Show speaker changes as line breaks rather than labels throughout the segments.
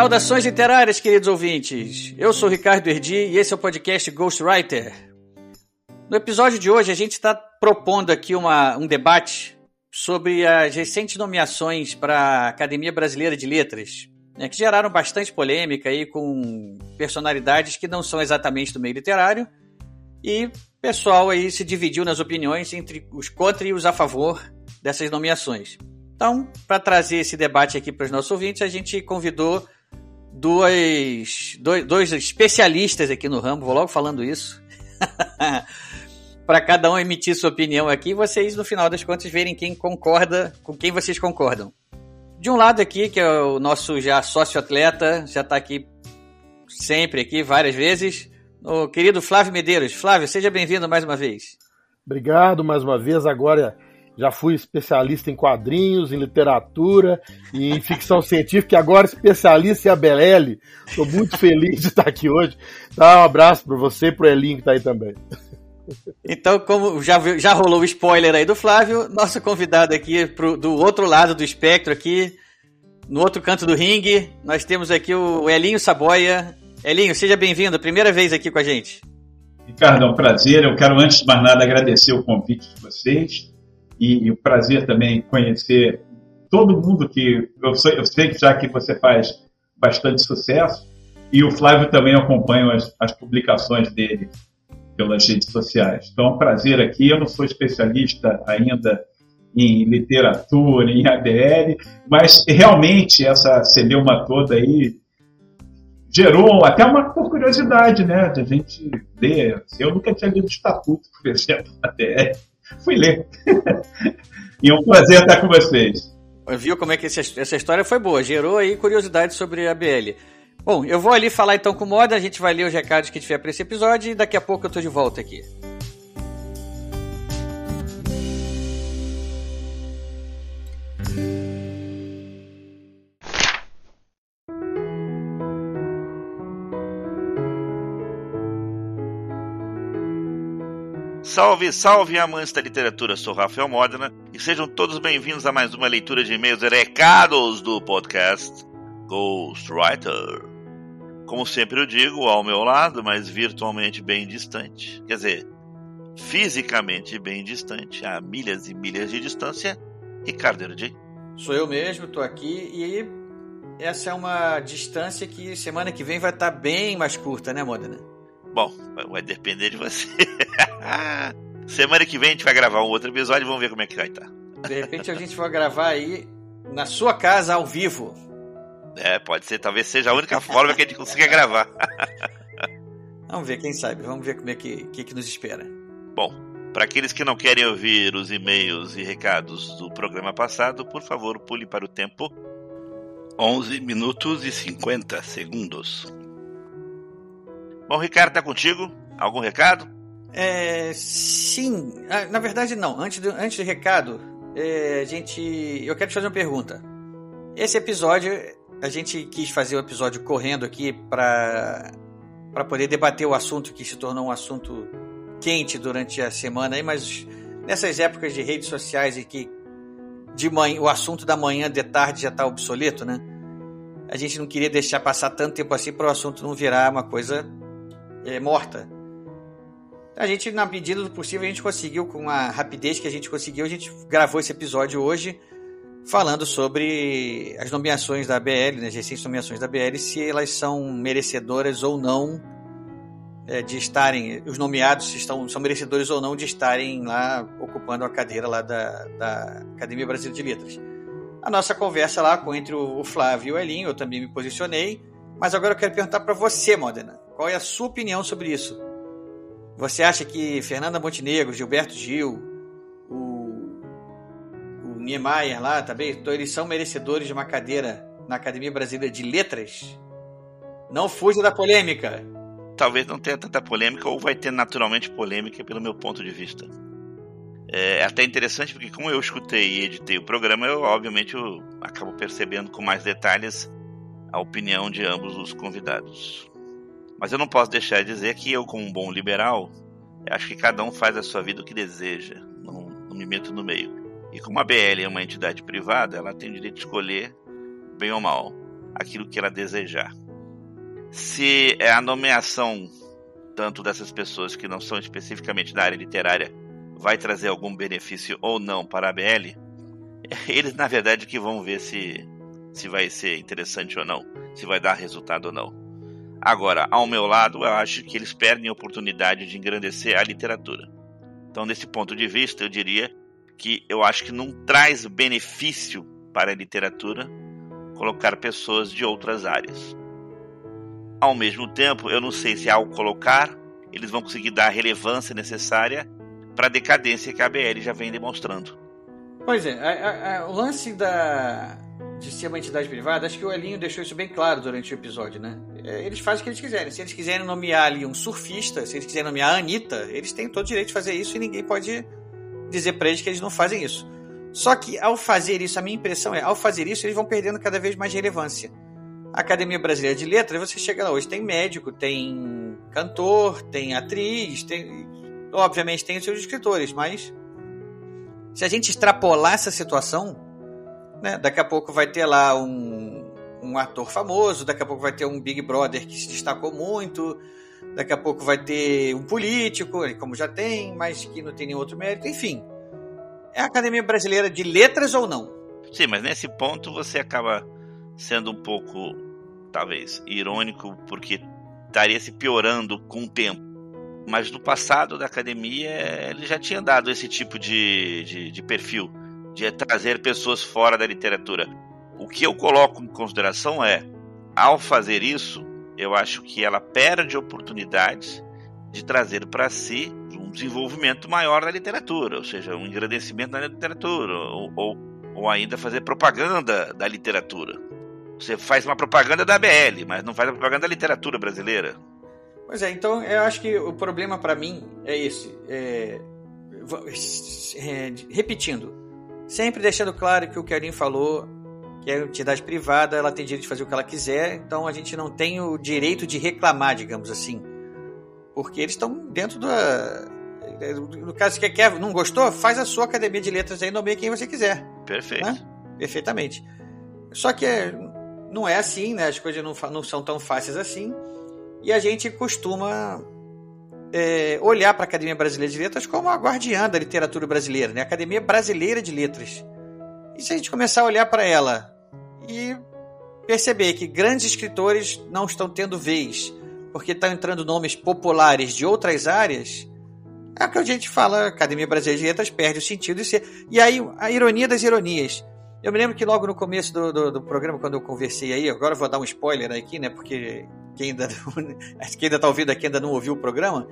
Saudações literárias, queridos ouvintes. Eu sou Ricardo Erdi e esse é o podcast Ghostwriter. No episódio de hoje, a gente está propondo aqui uma, um debate sobre as recentes nomeações para a Academia Brasileira de Letras, né, que geraram bastante polêmica aí com personalidades que não são exatamente do meio literário e o pessoal aí se dividiu nas opiniões entre os contra e os a favor dessas nomeações. Então, para trazer esse debate aqui para os nossos ouvintes, a gente convidou duas, dois, dois especialistas aqui no ramo, vou logo falando isso, para cada um emitir sua opinião aqui, vocês no final das contas verem quem concorda, com quem vocês concordam. De um lado aqui, que é o nosso já sócio-atleta, já está aqui sempre aqui, várias vezes, o querido Flávio Medeiros. Flávio, seja bem-vindo mais uma vez.
Obrigado mais uma vez. Agora já fui especialista em quadrinhos, em literatura e em ficção científica, e agora especialista em Abelele. Estou muito feliz de estar aqui hoje. Tá, um abraço para você e para o Elinho que está aí também.
Então, como já, já rolou o spoiler aí do Flávio, nosso convidado aqui pro, do outro lado do espectro aqui, no outro canto do ringue, nós temos aqui o Elinho Saboia. Elinho, seja bem-vindo, primeira vez aqui com a gente.
Ricardo, é um prazer. Eu quero, antes de mais nada, agradecer o convite de vocês e, e o prazer também conhecer todo mundo que eu eu sei já que você faz bastante sucesso e o Flávio também acompanha as, as publicações dele pelas redes sociais. Então é um prazer aqui. Eu não sou especialista ainda em literatura, em ABL, mas realmente essa celeuma toda aí gerou até uma curiosidade, né? De a gente ler. Eu nunca tinha lido Estatuto, por exemplo, da ABL. Fui ler. e é um prazer estar com vocês.
Viu como é que essa história foi boa? Gerou aí curiosidade sobre a ABL. Bom, eu vou ali falar então com o Moda, a gente vai ler os recados que tiver para esse episódio e daqui a pouco eu tô de volta aqui.
Salve, salve amantes da literatura, sou Rafael Modena e sejam todos bem-vindos a mais uma leitura de e-mails e recados do podcast Ghostwriter. Como sempre eu digo, ao meu lado, mas virtualmente bem distante, quer dizer, fisicamente bem distante, a milhas e milhas de distância, Ricardo Erdi.
Sou eu mesmo, tô aqui e essa é uma distância que semana que vem vai estar bem mais curta, né, Modena?
Bom, vai depender de você. Semana que vem a gente vai gravar um outro episódio e vamos ver como é que vai estar.
De repente a gente vai gravar aí na sua casa ao vivo.
É, pode ser, talvez seja a única forma que a gente consiga gravar.
vamos ver, quem sabe, vamos ver como é que, que, que nos espera.
Bom, para aqueles que não querem ouvir os e-mails e recados do programa passado, por favor, pule para o tempo 11 minutos e 50 segundos. Bom, Ricardo, tá contigo? Algum recado?
É, sim, ah, na verdade não. Antes do, antes do recado, é, gente, eu quero te fazer uma pergunta. Esse episódio, a gente quis fazer o episódio correndo aqui para para poder debater o assunto que se tornou um assunto quente durante a semana aí, mas nessas épocas de redes sociais e que de manhã, o assunto da manhã de tarde já está obsoleto, né? A gente não queria deixar passar tanto tempo assim para o assunto não virar uma coisa é, morta. A gente, na medida do possível, a gente conseguiu, com a rapidez que a gente conseguiu, a gente gravou esse episódio hoje falando sobre as nomeações da BL, né, as recentes nomeações da BL, se elas são merecedoras ou não é, de estarem, os nomeados se estão, são merecedores ou não de estarem lá ocupando a cadeira lá da, da Academia Brasileira de Letras. A nossa conversa lá com, entre o Flávio e o Elinho, eu também me posicionei, mas agora eu quero perguntar para você, Modena, qual é a sua opinião sobre isso? Você acha que Fernanda Montenegro, Gilberto Gil, o, o Niemeyer lá também, então eles são merecedores de uma cadeira na Academia Brasileira de Letras? Não fuja da polêmica.
talvez não tenha tanta polêmica, ou vai ter naturalmente polêmica pelo meu ponto de vista. É até interessante porque como eu escutei e editei o programa, eu obviamente eu acabo percebendo com mais detalhes a opinião de ambos os convidados. Mas eu não posso deixar de dizer que eu, como um bom liberal, acho que cada um faz a sua vida o que deseja, não, não me meto no meio. E como a BL é uma entidade privada, ela tem o direito de escolher, bem ou mal, aquilo que ela desejar. Se é a nomeação tanto dessas pessoas que não são especificamente da área literária vai trazer algum benefício ou não para a BL, eles na verdade que vão ver se se vai ser interessante ou não, se vai dar resultado ou não. Agora, ao meu lado, eu acho que eles perdem a oportunidade de engrandecer a literatura. Então, nesse ponto de vista, eu diria que eu acho que não traz benefício para a literatura colocar pessoas de outras áreas. Ao mesmo tempo, eu não sei se ao colocar, eles vão conseguir dar a relevância necessária para a decadência que a BL já vem demonstrando.
Pois é, a, a, o lance da, de ser uma entidade privada, acho que o Elinho deixou isso bem claro durante o episódio, né? É, eles fazem o que eles quiserem. Se eles quiserem nomear ali um surfista, se eles quiserem nomear a Anitta, eles têm todo o direito de fazer isso e ninguém pode dizer pra eles que eles não fazem isso. Só que ao fazer isso, a minha impressão é, ao fazer isso, eles vão perdendo cada vez mais relevância. A Academia Brasileira de Letras, você chega lá hoje, tem médico, tem cantor, tem atriz, tem. Obviamente tem os seus escritores, mas se a gente extrapolar essa situação, né? Daqui a pouco vai ter lá um, um ator famoso, daqui a pouco vai ter um Big Brother que se destacou muito, daqui a pouco vai ter um político, como já tem, mas que não tem nenhum outro mérito, enfim. É a Academia Brasileira de Letras ou não?
Sim, mas nesse ponto você acaba sendo um pouco, talvez, irônico, porque estaria se piorando com o tempo. Mas no passado da academia ele já tinha dado esse tipo de, de, de perfil de trazer pessoas fora da literatura. O que eu coloco em consideração é, ao fazer isso, eu acho que ela perde oportunidades de trazer para si um desenvolvimento maior da literatura, ou seja, um engrandecimento da literatura, ou, ou, ou ainda fazer propaganda da literatura. Você faz uma propaganda da BL, mas não faz a propaganda da literatura brasileira.
Pois é, então eu acho que o problema para mim é esse. É, é, repetindo, Sempre deixando claro que o que a Arin falou, que é entidade privada, ela tem direito de fazer o que ela quiser, então a gente não tem o direito de reclamar, digamos assim. Porque eles estão dentro da. No caso, você quer, não gostou? Faz a sua academia de letras aí e nomeia quem você quiser.
Perfeito. Né?
Perfeitamente. Só que não é assim, né? As coisas não, não são tão fáceis assim. E a gente costuma é, olhar para a Academia Brasileira de Letras como a guardiã da literatura brasileira, né? Academia Brasileira de Letras. E se a gente começar a olhar para ela e perceber que grandes escritores não estão tendo vez, porque estão entrando nomes populares de outras áreas, é o que a gente fala, a Academia Brasileira de Letras perde o sentido de ser. E aí, a ironia das ironias. Eu me lembro que logo no começo do, do, do programa, quando eu conversei aí, agora eu vou dar um spoiler aqui, né? Porque quem ainda, quem ainda tá ouvindo aqui ainda não ouviu o programa.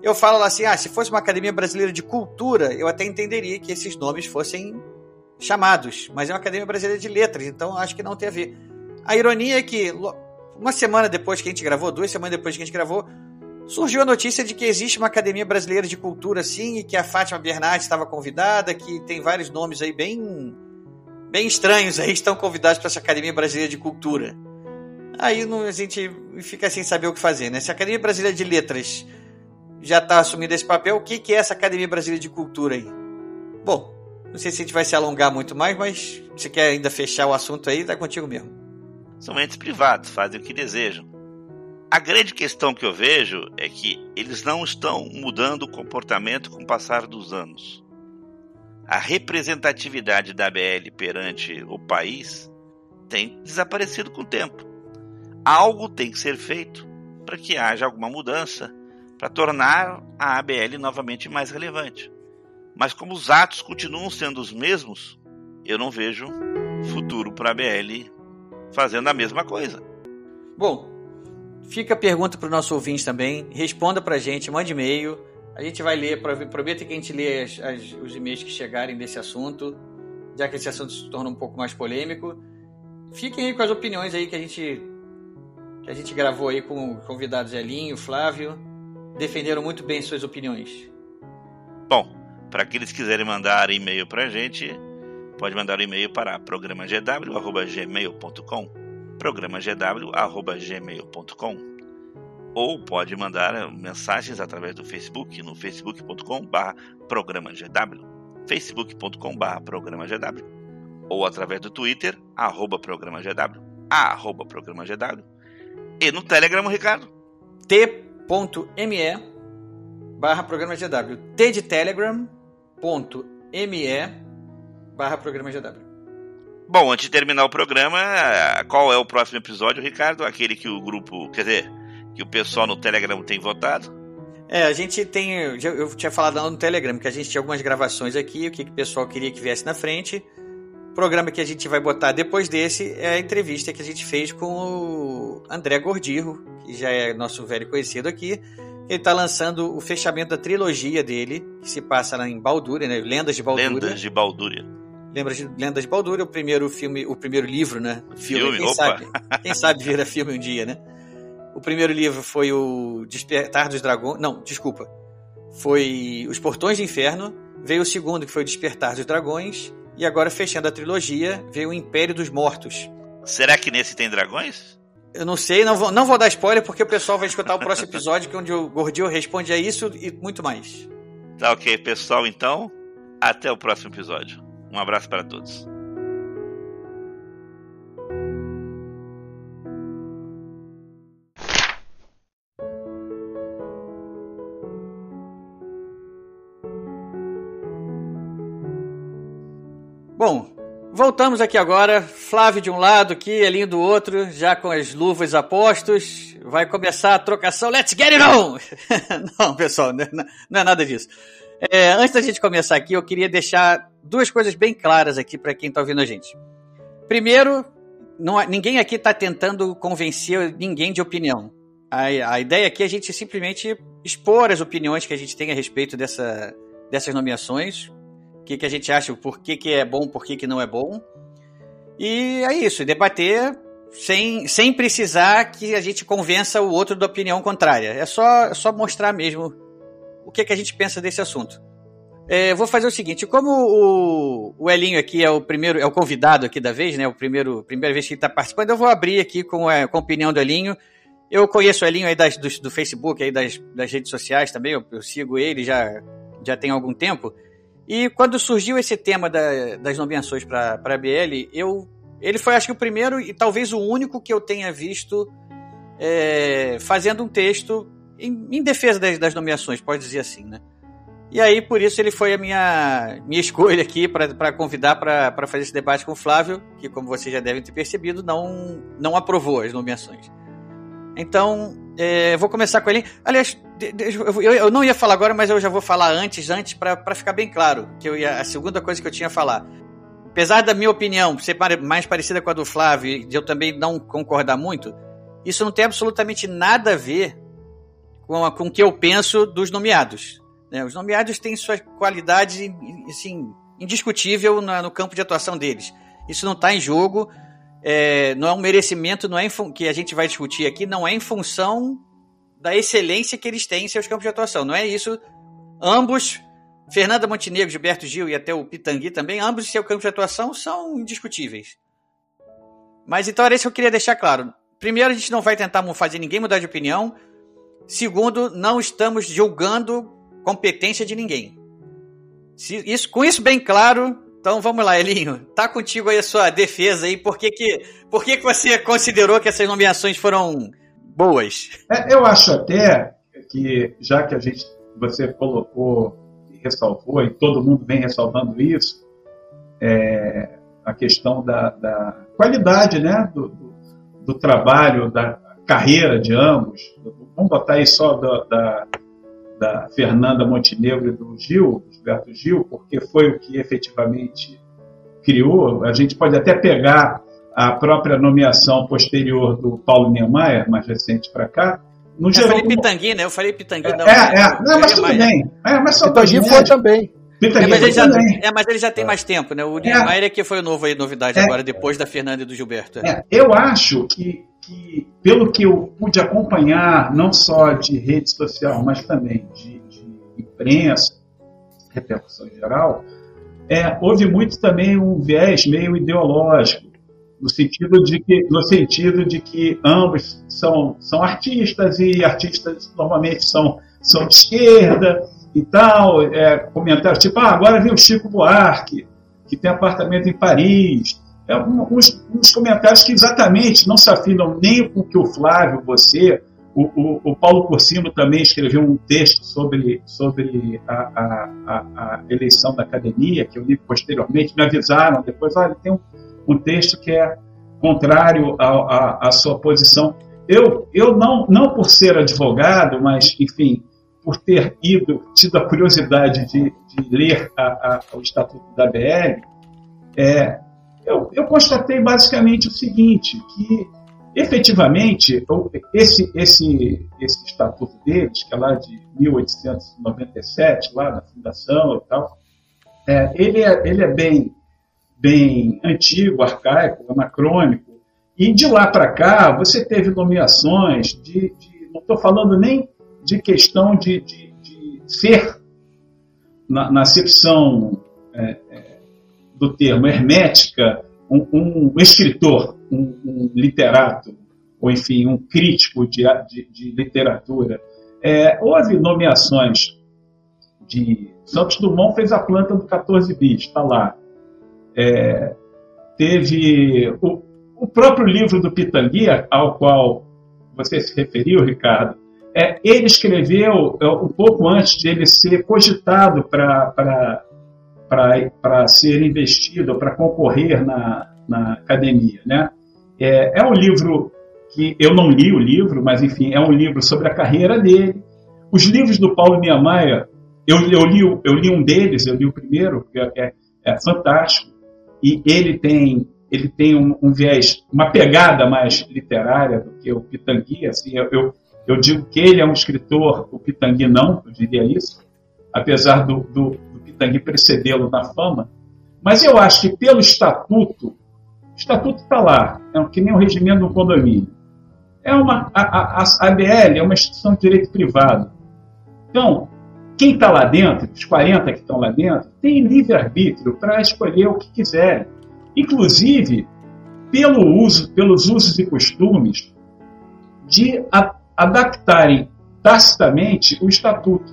Eu falo assim: ah, se fosse uma academia brasileira de cultura, eu até entenderia que esses nomes fossem chamados. Mas é uma academia brasileira de letras, então acho que não tem a ver. A ironia é que uma semana depois que a gente gravou, duas semanas depois que a gente gravou, surgiu a notícia de que existe uma academia brasileira de cultura, sim, e que a Fátima Bernardes estava convidada, que tem vários nomes aí bem bem estranhos aí estão convidados para essa Academia Brasileira de Cultura. Aí não, a gente fica sem saber o que fazer, né? Se a Academia Brasileira de Letras já está assumindo esse papel, o que, que é essa Academia Brasileira de Cultura aí? Bom, não sei se a gente vai se alongar muito mais, mas se quer ainda fechar o assunto aí, tá contigo mesmo.
São entes privados, fazem o que desejam. A grande questão que eu vejo é que eles não estão mudando o comportamento com o passar dos anos a representatividade da BL perante o país tem desaparecido com o tempo. Algo tem que ser feito para que haja alguma mudança, para tornar a ABL novamente mais relevante. Mas como os atos continuam sendo os mesmos, eu não vejo futuro para a ABL fazendo a mesma coisa.
Bom, fica a pergunta para o nosso ouvinte também. Responda para a gente, mande e-mail a gente vai ler, prometo que a gente lê as, as, os e-mails que chegarem desse assunto, já que esse assunto se torna um pouco mais polêmico. Fiquem aí com as opiniões aí que a gente que a gente gravou aí com convidados Elinho, Flávio, defenderam muito bem suas opiniões.
Bom, para aqueles que quiserem mandar e-mail para a gente, pode mandar um e-mail para programagw.gmail.com programagw.gmail.com ou pode mandar mensagens através do Facebook no facebook.com.br programagw facebook.com.br programagw ou através do Twitter, arroba programagw arroba programagw e no Telegram, Ricardo?
t.me barra programa GW. T de Telegram ponto me barra programa GW.
Bom, antes de terminar o programa, qual é o próximo episódio, Ricardo? Aquele que o grupo, quer dizer, que o pessoal no Telegram tem votado?
É, a gente tem. Eu tinha falado lá no Telegram que a gente tinha algumas gravações aqui, o que, que o pessoal queria que viesse na frente. O programa que a gente vai botar depois desse é a entrevista que a gente fez com o André Gordirro, que já é nosso velho conhecido aqui. Ele está lançando o fechamento da trilogia dele, que se passa lá em Baldúria, né? Lendas de Baldúria.
Lendas de Baldúria.
Lembra de Lendas de Baldúria, o primeiro filme, o primeiro livro, né?
Filme, filme
quem
opa.
sabe? Quem sabe vira filme um dia, né? O primeiro livro foi o Despertar dos Dragões. Não, desculpa. Foi Os Portões do Inferno. Veio o segundo, que foi o Despertar dos Dragões. E agora, fechando a trilogia, veio o Império dos Mortos.
Será que nesse tem dragões?
Eu não sei, não vou, não vou dar spoiler, porque o pessoal vai escutar o próximo episódio, que é onde o Gordinho responde a isso e muito mais.
Tá ok, pessoal, então. Até o próximo episódio. Um abraço para todos.
Bom, voltamos aqui agora. Flávio de um lado, aqui, Elinho do outro, já com as luvas apostos. Vai começar a trocação. Let's get it on! não, pessoal, não é nada disso. É, antes da gente começar aqui, eu queria deixar duas coisas bem claras aqui para quem está ouvindo a gente. Primeiro, não, ninguém aqui está tentando convencer ninguém de opinião. A, a, ideia aqui é a gente simplesmente expor as opiniões que a gente tem a respeito dessa, dessas nomeações, o que, que a gente acha, por que, que é bom, por que, que não é bom. E é isso, debater sem, sem precisar que a gente convença o outro da opinião contrária. É só, é só mostrar mesmo o que, que a gente pensa desse assunto. É, vou fazer o seguinte, como o, o Elinho aqui é o primeiro, é o convidado aqui da vez, né? O primeiro, primeira vez que ele está participando, eu vou abrir aqui com a, com a opinião do Elinho. Eu conheço o Elinho aí das, do, do Facebook, aí das, das redes sociais também, eu, eu, sigo ele já, já tem algum tempo. E quando surgiu esse tema da, das nomeações para a BL, eu, ele foi acho que o primeiro e talvez o único que eu tenha visto é, fazendo um texto em, em defesa das, das, nomeações, pode dizer assim, né? E aí, por isso, ele foi a minha, minha escolha aqui para convidar para fazer esse debate com o Flávio, que, como vocês já devem ter percebido, não, não aprovou as nomeações. Então, é, vou começar com ele. Aliás, eu, eu, não ia falar agora, mas eu já vou falar antes, antes para ficar bem claro. que eu ia, A segunda coisa que eu tinha a falar. Apesar da minha opinião ser mais parecida com a do Flávio de eu também não concordar muito, isso não tem absolutamente nada a ver com, a, com o que eu penso dos nomeados. Né? Os nomeados têm sua qualidade assim, indiscutível no, no campo de atuação deles. Isso não está em jogo. É, não é um merecimento, não é que a gente vai discutir aqui, não é em função da excelência que eles têm em seus campos de atuação. Não é isso. Ambos, Fernanda Montenegro, Gilberto Gil e até o Pitangui também, ambos em seu campo de atuação são indiscutíveis. Mas então era isso que eu queria deixar claro. Primeiro, a gente não vai tentar fazer ninguém mudar de opinião. Segundo, não estamos julgando competência de ninguém. Isso, com isso bem claro, então vamos lá, Elinho. Tá contigo aí a sua defesa aí. Por que, que, por que, que você considerou que essas nomeações foram boas?
É, eu acho até que, já que a gente, você colocou e ressalvou, e todo mundo vem ressalvando isso, é, a questão da, da qualidade né, do, do, do, trabalho, da carreira de ambos. Vamos botar aí só da, da, da Fernanda Montenegro e do Gil, Gilberto Gil, porque foi o que efetivamente criou. A gente pode até pegar a própria nomeação posterior do Paulo Niemeyer, mais recente para cá.
No eu falei Pitangui, né? Eu falei Pitangui.
Não, é, é, não, mas tudo bem. É, mas só
Pitangui foi também.
É mas, já, é, mas, ele já, tem mais tempo, né? O Niemeyer é que foi o novo aí, novidade é, agora, depois da Fernanda e do Gilberto.
É. eu acho que que, pelo que eu pude acompanhar, não só de rede social, mas também de, de imprensa, repercussão em geral, é, houve muito também um viés meio ideológico, no sentido de que, no sentido de que ambos são, são artistas e artistas normalmente são, são de esquerda e tal, é, comentários tipo, ah, agora vem o Chico Buarque, que tem apartamento em Paris, é, uns, uns, comentários que exatamente não se afinam nem com o que o Flávio, você, o, o, o Paulo Corsino também escreveu um texto sobre, sobre a, a, a, a, eleição da academia, que eu li posteriormente, me avisaram depois, olha, tem um, um texto que é contrário à sua posição. Eu, eu não, não por ser advogado, mas, enfim, por ter ido, tido a curiosidade de, de ler a, o Estatuto da BL, é, eu, eu constatei basicamente o seguinte, que efetivamente esse, esse, esse estatuto deles, que é lá de 1897, lá na fundação e tal, é, ele, é, ele é bem, bem antigo, arcaico, anacrônico, e de lá para cá você teve nomeações de, de não estou falando nem de questão de, de, de ser, na, na acepção é, é do termo hermética, um, um escritor, um, um, literato, ou enfim, um crítico de, de, de literatura. É, houve nomeações de. Santos Dumont fez a planta do 14 bis, está lá. É, teve o, o, próprio livro do Pitanguia, ao qual você se referiu, Ricardo, é, ele escreveu é, um pouco antes de ele ser cogitado para para ser investido, para concorrer na, na academia. Né? É, é um livro que eu não li o livro, mas enfim, é um livro sobre a carreira dele. Os livros do Paulo Niemeyer, eu, eu, li, eu li um deles, eu li o primeiro, que é, é, é fantástico, e ele tem, ele tem um, um, viés, uma pegada mais literária do que o Pitangui. Assim, eu, eu, eu, digo que ele é um escritor, o Pitangui não, eu diria isso, apesar do, do Pitangui precedê-lo na fama, mas eu acho que pelo estatuto, o estatuto está lá, é que nem o regimento do condomínio. É uma, a, a, a ABL é uma instituição de direito privado. Então, quem está lá dentro, os 40 que estão lá dentro, tem livre-arbítrio para escolher o que quiserem. Inclusive, pelo uso, pelos usos e costumes de a, adaptarem tacitamente o estatuto.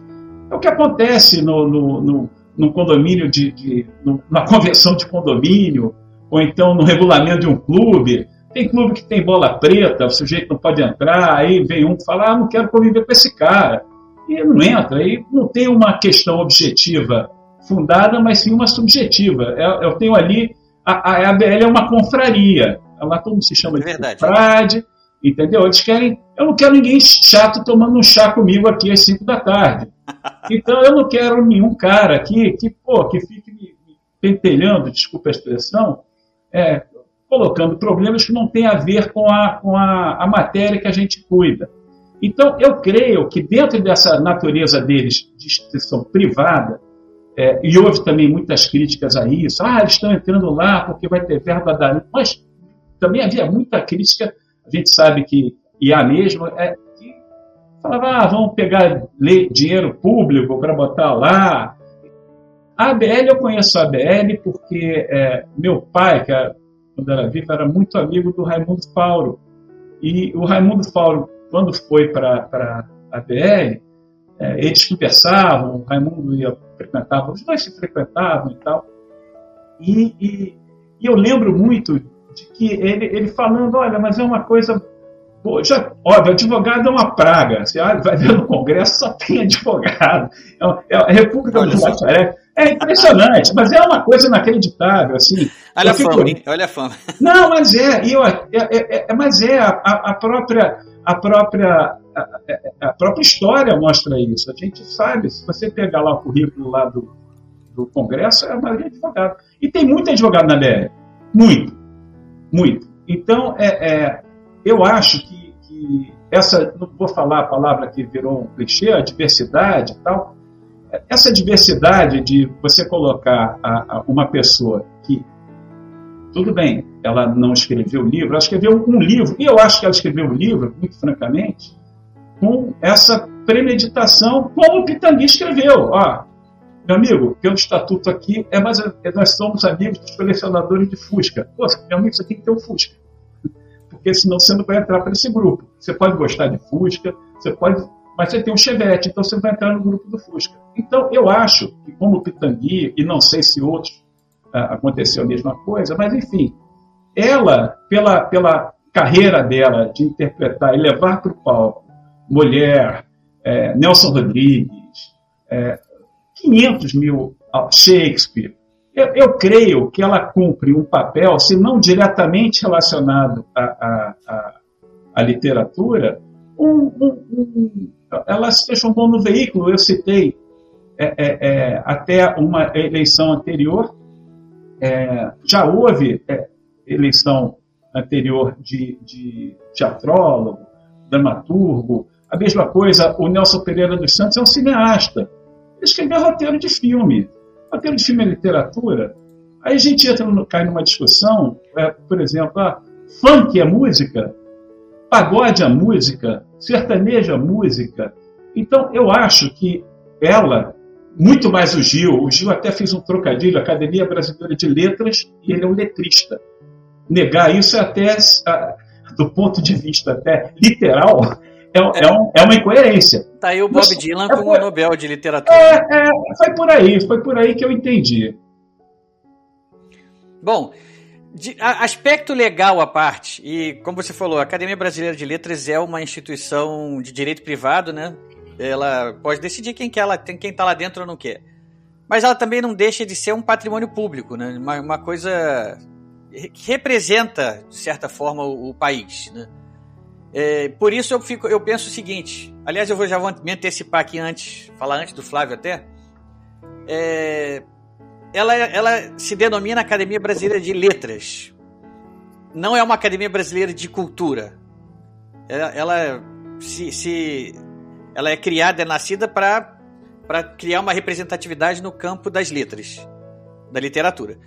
É o que acontece no, no, no, no condomínio de, de no, na convenção de condomínio, ou então no regulamento de um clube. Tem clube que tem bola preta, o sujeito não pode entrar, aí vem um que fala, ah, não quero conviver com esse cara. E não entra, aí não tem uma questão objetiva fundada, mas sim uma subjetiva. Eu, eu tenho ali, a, a ABL é uma confraria, lá todo mundo se chama de é confrade, entendeu? Eles querem, eu não quero ninguém chato tomando um chá comigo aqui às 5 da tarde. Então eu não quero nenhum cara aqui que, pô, que fique me, pentelhando, desculpa a expressão, é, colocando problemas que não têm a ver com, a, com a, a matéria que a gente cuida. Então, eu creio que dentro dessa natureza deles de instituição privada, é, e houve também muitas críticas a isso, ah, eles estão entrando lá porque vai ter verba da. Mas também havia muita crítica, a gente sabe que, e há mesmo, é, Falava, ah, vamos pegar dinheiro público para botar lá. A ABL, eu conheço a ABL porque é, meu pai, que era, quando era vivo, era muito amigo do Raimundo Fauro. E o Raimundo Fauro, quando foi para a ABL, é, eles conversavam, o Raimundo ia, frequentava, os dois se frequentavam e tal. E, e, e eu lembro muito de que ele, ele falando, olha, mas é uma coisa Já, óbvio, advogado é uma praga. Você vai ver no Congresso, só tem advogado. É, é a República do Baixaré. É impressionante, mas é uma coisa inacreditável. Assim,
olha a fico... fama, hein? Olha a fama.
Não, mas é, eu, é, é, é, mas é a, a, própria. A própria, a, a, própria história mostra isso. A gente sabe, se você pegar lá o currículo lá do, do Congresso, é a maioria advogado. E tem muito advogado na BR. Muito. Muito. Então, é, é eu acho que, que, essa, não vou falar a palavra que virou um clichê, a diversidade e tal, essa diversidade de você colocar a, a uma pessoa que tudo bem, ela não escreveu livro, ela escreveu um livro, e eu acho que ela escreveu um livro, muito francamente, com essa premeditação, como o Pitangui escreveu. Ó, meu amigo, pelo estatuto aqui, é mais, é, nós somos amigos dos colecionadores de Fusca. Pô, meu amigo, você tem que ter um Fusca. Porque senão você não vai entrar para esse grupo. Você pode gostar de Fusca, você pode mas você tem um Chevette, então você vai entrar no grupo do Fusca. Então, eu acho que, como o Pitangui, e não sei se outros ah, aconteceu a mesma coisa, mas enfim, ela, pela, pela carreira dela de interpretar e levar para o palco mulher, é, Nelson Rodrigues, é, 500 mil ah, Shakespeare, eu, eu, creio que ela cumpre um papel, se não diretamente relacionado à, à, à literatura, um, um, um, ela se transformou no veículo, eu citei é, é, é, até uma eleição anterior, é, já houve é, eleição anterior de, de teatrólogo, dramaturgo, a mesma coisa, o Nelson Pereira dos Santos é um cineasta. Ele escreveu roteiro de filme. De filme é literatura. Aí a gente entra no, cai numa discussão, é, por exemplo, ah, funk é música, pagode é música, sertaneja é música. Então eu acho que ela muito mais o Gil. O Gil até fez um trocadilho, Academia Brasileira de Letras, e ele é um letrista. Negar isso é até, do ponto de vista até literal, é, é, um, é uma incoerência.
Tá aí o Bob Mas, Dylan é com o Nobel de Literatura.
É, é, foi por aí, foi por aí que eu entendi.
Bom, de, a, aspecto legal à parte, e como você falou, a Academia Brasileira de Letras é uma instituição de direito privado, né? Ela pode decidir quem quer ela, quem tá lá dentro ou não quer. Mas ela também não deixa de ser um patrimônio público, né? Uma, uma coisa que representa, de certa forma, o, o país, né? É, por isso eu, fico, eu penso o seguinte. Aliás, eu vou, já vou me antecipar aqui antes, falar antes do Flávio até. É, ela, ela se denomina Academia Brasileira de Letras. Não é uma Academia Brasileira de Cultura. Ela, ela se, se ela é criada, é nascida para criar uma representatividade no campo das letras, da literatura.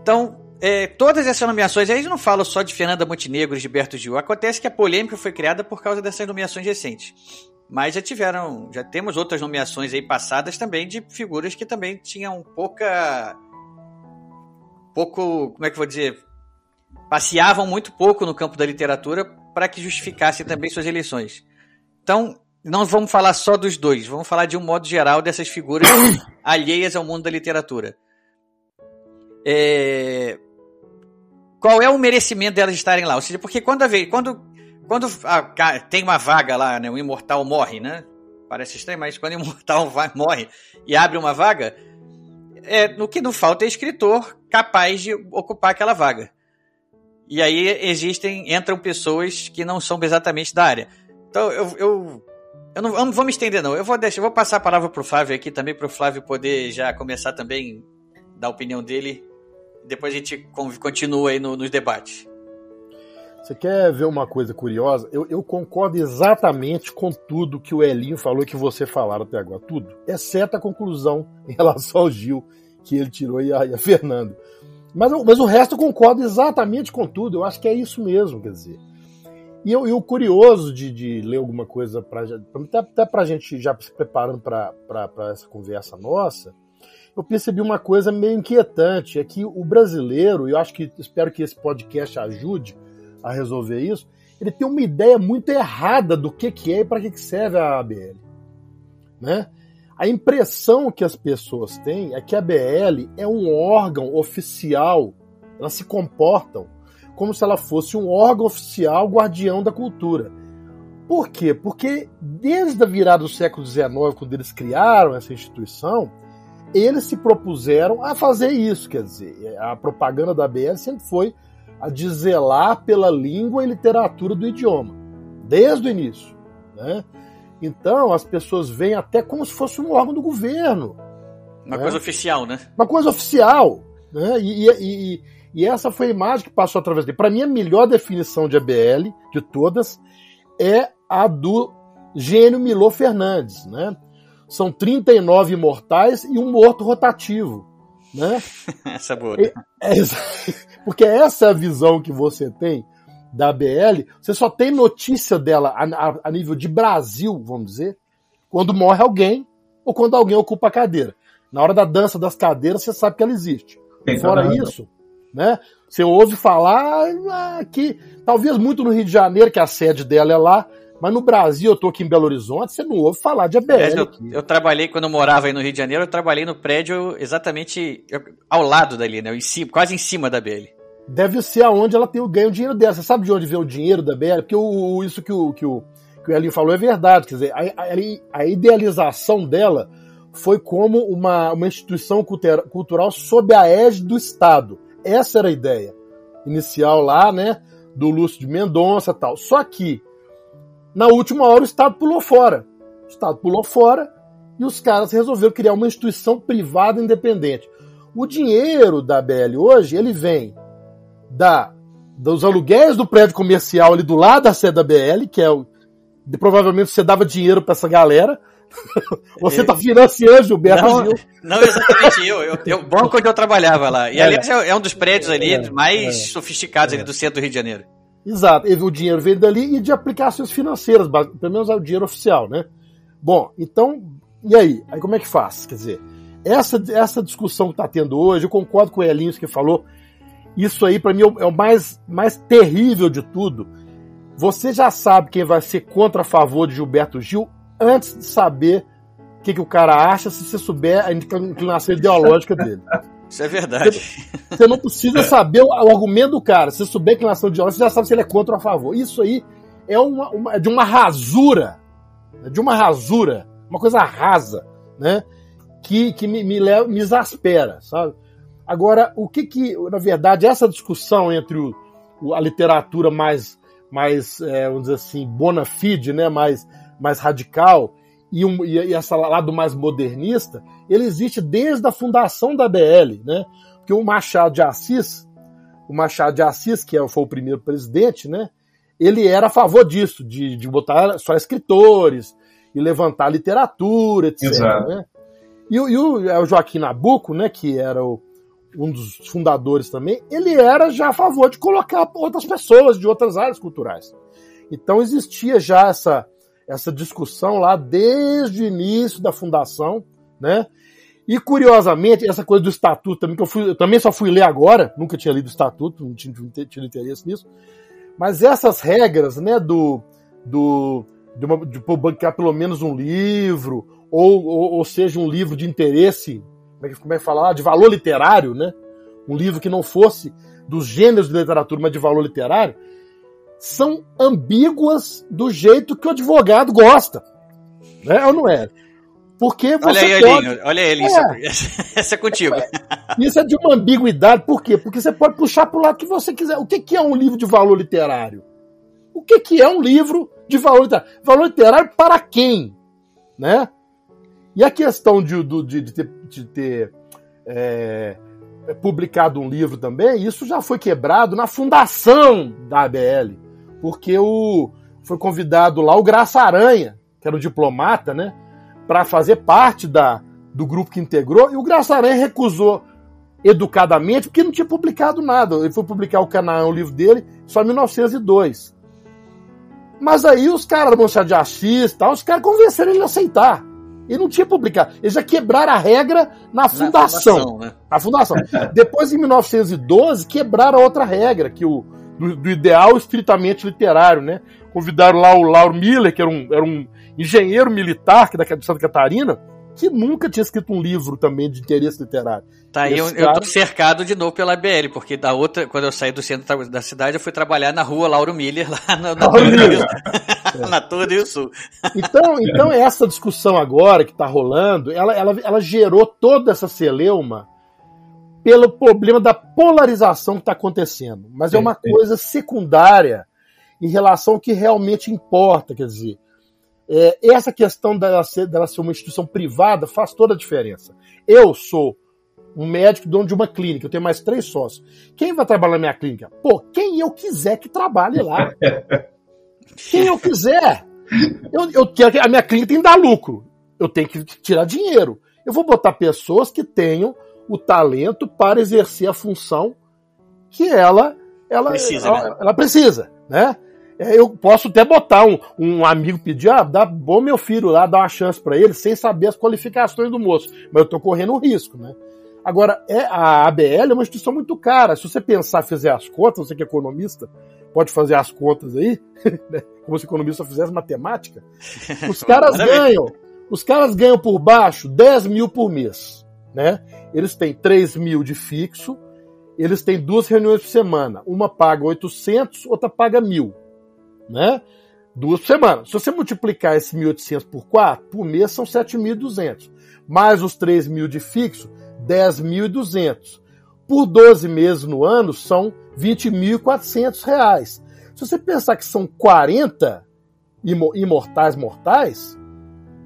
Então, é, todas essas nomeações, aí eu não falo só de Fernanda Montenegro e Gilberto Gil, acontece que a polêmica foi criada por causa dessas nomeações recentes. Mas já tiveram, já temos outras nomeações aí passadas também de figuras que também tinham pouca. pouco. como é que eu vou dizer? passeavam muito pouco no campo da literatura para que justificassem também suas eleições. Então, não vamos falar só dos dois, vamos falar de um modo geral dessas figuras alheias ao mundo da literatura. É... Qual é o merecimento delas estarem lá? Ou seja, porque quando, quando, quando a, tem uma vaga lá, né, o imortal morre, né? Parece estranho, mas quando o imortal vai, morre e abre uma vaga, é, no que não falta é escritor capaz de ocupar aquela vaga. E aí existem, entram pessoas que não são exatamente da área. Então eu, eu eu não, eu não vou me estender, não. Eu vou deixar, eu vou passar a palavra pro Flávio aqui também, pro Flávio poder já começar também dar a opinião dele. Depois a gente continua aí no, nos debates.
Você quer ver uma coisa curiosa? Eu, eu, concordo exatamente com tudo que o Elinho falou e que você falaram até agora. Tudo. Exceto a conclusão em relação ao Gil, que ele tirou e a, e a Fernando. Mas, mas o resto eu concordo exatamente com tudo. Eu acho que é isso mesmo, quer dizer. E, eu, e o curioso de, de, ler alguma coisa, pra, até, até para a gente já se preparando para essa conversa nossa, eu percebi uma coisa meio inquietante: é que o brasileiro, e eu acho que espero que esse podcast ajude a resolver isso, ele tem uma ideia muito errada do que, que é e para que, que serve a ABL. Né? A impressão que as pessoas têm é que a ABL é um órgão oficial, elas se comportam como se ela fosse um órgão oficial guardião da cultura. Por quê? Porque desde a virada do século XIX, quando eles criaram essa instituição, eles se propuseram a fazer isso. Quer dizer, a propaganda da BL sempre foi a de zelar pela língua e literatura do idioma, desde o início. Né? Então as pessoas veem até como se fosse um órgão do governo.
Uma né? coisa oficial, né?
Uma coisa oficial. Né? E, e, e essa foi a imagem que passou através dele. Para mim, a melhor definição de ABL, de todas, é a do gênio Milô Fernandes. Né? São 39 imortais e um morto rotativo. Né?
Essa é boa.
É, é, Porque essa é a visão que você tem da ABL. Você só tem notícia dela a, a, a nível de Brasil, vamos dizer, quando morre alguém ou quando alguém ocupa a cadeira. Na hora da dança das cadeiras, você sabe que ela existe.
Tem
Fora
toda
isso, né? Você ouve falar ah, que, talvez muito no Rio de Janeiro, que a sede dela é lá, mas no Brasil, eu tô aqui em Belo Horizonte, você não ouve falar de ABL.
eu, eu trabalhei, quando eu morava aí no Rio de Janeiro, eu trabalhei no prédio exatamente ao lado dali, né? Em cima, quase em cima da BL.
Deve ser aonde ela tem o ganho dinheiro dela. Você sabe de onde vem o dinheiro da BL? Porque o, isso que o, que, o, que o Elinho falou é verdade. Quer dizer, a, a- a idealização dela foi como uma, uma instituição cultura- cultural sob a égide do Estado. Essa era a ideia inicial lá, né? Do Lúcio de Mendonça e tal. Só que, na última hora, o Estado pulou fora. O Estado pulou fora e os caras resolveram criar uma instituição privada independente. O dinheiro da BL hoje, ele vem da, dos aluguéis do prédio comercial ali do lado da sede da BL, que é o. de- provavelmente você dava dinheiro pra essa galera. você tá financiando Gilberto
Não,
Gil.
não exatamente eu. eu, eu banco onde eu trabalhava lá. E
É.
aliás, é, é um dos prédios ali
É,
mais
é.
sofisticados ali do centro do Rio de Janeiro.
Exato, e o dinheiro veio dali e de aplicações financeiras, pelo menos é o dinheiro oficial, né? Bom, então, e aí? Aí como é que faz? Quer dizer, essa, essa discussão que está tendo hoje, eu concordo com o Elinhos que falou, isso aí para mim é o- é o mais, mais terrível de tudo. Você já sabe quem vai ser contra a favor de Gilberto Gil antes de saber o que, que o cara acha, se você souber a inclinação ideológica dele.
Isso é verdade.
Você não precisa saber o, o argumento do cara. Se você souber a inclinação de ódio, você já sabe se ele é contra ou a favor. Isso aí é uma, uma- de uma rasura, né? de uma rasura, uma coisa rasa, né? Que, que me, me, leva, me exaspera, sabe? Agora, o que que, na verdade, essa discussão entre o- a literatura mais, mais é, vamos dizer assim, bona fide, né? mais, mais radical, e, um, e, e essa lado mais modernista, ele existe desde a fundação da BL, né? Porque o Machado de Assis, o Machado de Assis, que é- foi o primeiro presidente, né? Ele era a favor disso, de, de botar só escritores e levantar literatura, etc.
Exato.
Né? E, o- e o, é o Joaquim Nabuco, né? Que era o- um dos fundadores também, ele era já a favor de colocar outras pessoas de outras áreas culturais. Então existia já essa, essa discussão lá desde o início da fundação, né? E curiosamente, essa coisa do estatuto também, que eu, fui, eu também só fui ler agora, nunca tinha lido o estatuto, não tinha, não tinha interesse nisso. Mas essas regras, né, do, do de, uma, de publicar pelo menos um livro, ou, ou, ou seja, um livro de interesse, como é que, como é que fala de valor literário, né? Um livro que não fosse dos gêneros de literatura, mas de valor literário, são ambíguas do jeito que o advogado gosta. Né? Ou não é? Porque você
Olha aí,
pode...
Elinho. Olha aí, Elinho.
É.
Essa, essa é contigo.
Isso é de uma ambiguidade, por quê? Porque você pode puxar para o lado que você quiser. O que, que é um livro de valor literário? O que, que é um livro de valor literário? Valor literário para quem? Né? E a questão de, de, de ter, de ter, é, publicado um livro também, isso já foi quebrado na fundação da ABL. Porque o, foi convidado lá o Graça Aranha, que era o diplomata, né? Para fazer parte da, do grupo que integrou, e o Graça Aranha recusou educadamente, porque não tinha publicado nada. Ele foi publicar o Canaã, o livro dele, só em 1902. Mas aí os caras do Machado de Assis e tal, os caras convenceram ele a aceitar. Ele não tinha publicado. Eles já quebraram a regra na
Na
fundação.
né?
A fundação. Depois, em 1912, quebraram outra regra, que o, do, do ideal estritamente literário, né? Convidaram lá o Lauro Miller, que era um, era um engenheiro militar que da de Santa Catarina, que nunca tinha escrito um livro também de interesse literário.
Tá eu,
Esse
eu tô
cara-
cercado de novo pela BL, porque da outra, quando eu saí do centro da cidade, eu fui trabalhar na rua Lauro Miller, lá na, na,
Miller.
na Torre do Sul.
Então, então essa discussão agora que está rolando, ela, ela, ela gerou toda essa celeuma pelo problema da polarização que está acontecendo. Mas é uma
Sim, sim.
coisa secundária em relação ao que realmente importa. Quer dizer, é, essa questão dela ser, dela ser uma instituição privada faz toda a diferença. Eu sou um médico dono de uma clínica, eu tenho mais três sócios. Quem vai trabalhar na minha clínica? Pô, quem eu quiser que trabalhe lá. Quem eu quiser. Eu, eu quero que a minha clínica tem que dar lucro. Eu tenho que tirar dinheiro. Eu vou botar pessoas que tenham o talento para exercer a função que ela ela
Precisa,
ela,
né?
ela precisa, né? É, Eu posso até botar um, um amigo pedir, ah, dá bom meu filho lá, dá uma chance pra ele, sem saber as qualificações do moço. Mas eu tô correndo um risco, né? Agora, é, a ABL é uma instituição muito cara. Se você pensar, fizer as contas, você que é economista, pode fazer as contas aí, né? como se economista fizesse matemática. Os caras ganham, os caras ganham por baixo 10 mil por mês, né? Eles têm 3 mil de fixo, eles têm duas reuniões por semana. Uma paga 800, outra paga mil, né? Duas por semana. Se você multiplicar esse 1.800 por 4, por mês são 7.200. Mais os 3 mil de fixo, 10.200. Por 12 meses no ano, são 20.400 reais. Se você pensar que são 40 imo- imortais mortais,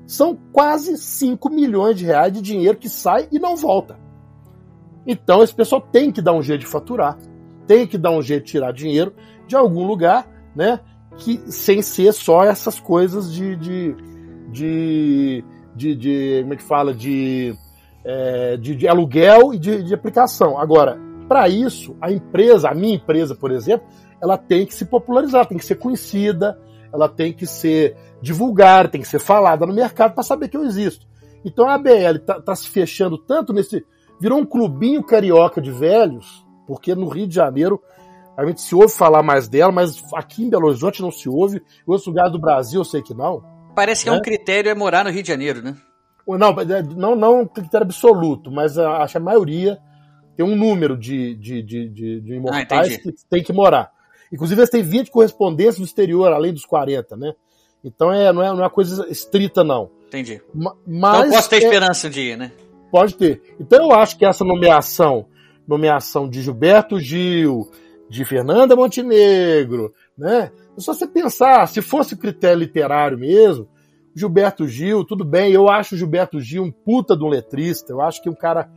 são quase 5 milhões de reais de dinheiro que sai e não volta. Então esse pessoal tem que dar um jeito de faturar, tem que dar um jeito de tirar dinheiro de algum lugar, né? Que sem ser só essas coisas de de, de, de, de- como é que fala de é, de, de aluguel e de, de aplicação. Agora, para isso, a empresa, a minha empresa, por exemplo, ela tem que se popularizar, tem que ser conhecida, ela tem que ser divulgada, tem que ser falada no mercado para saber que eu existo. Então a ABL está se fechando tanto nesse. Virou um clubinho carioca de velhos, porque no Rio de Janeiro a gente se ouve falar mais dela, mas aqui em Belo Horizonte não se ouve. Em outros lugares do Brasil eu sei que não.
Parece que é
Né?
um critério é morar no Rio de Janeiro, né?
Não, é, não, não um critério absoluto, mas a- acho que a maioria tem um número de, de, de, de, de imortais
entendi.
que tem que morar. Inclusive, eles têm 20 correspondências no exterior, além dos 40, né? Então é, não, é, não é uma coisa estrita, não.
Entendi. Então
Mas
eu posso ter
é-
esperança um dia, né?
Pode ter. Então eu acho que essa nomeação, nomeação de Gilberto Gil, de Fernanda Montenegro, né? É só você pensar, se fosse critério literário mesmo, Gilberto Gil, tudo bem, eu acho o Gilberto Gil um puta de um letrista, eu acho que um cara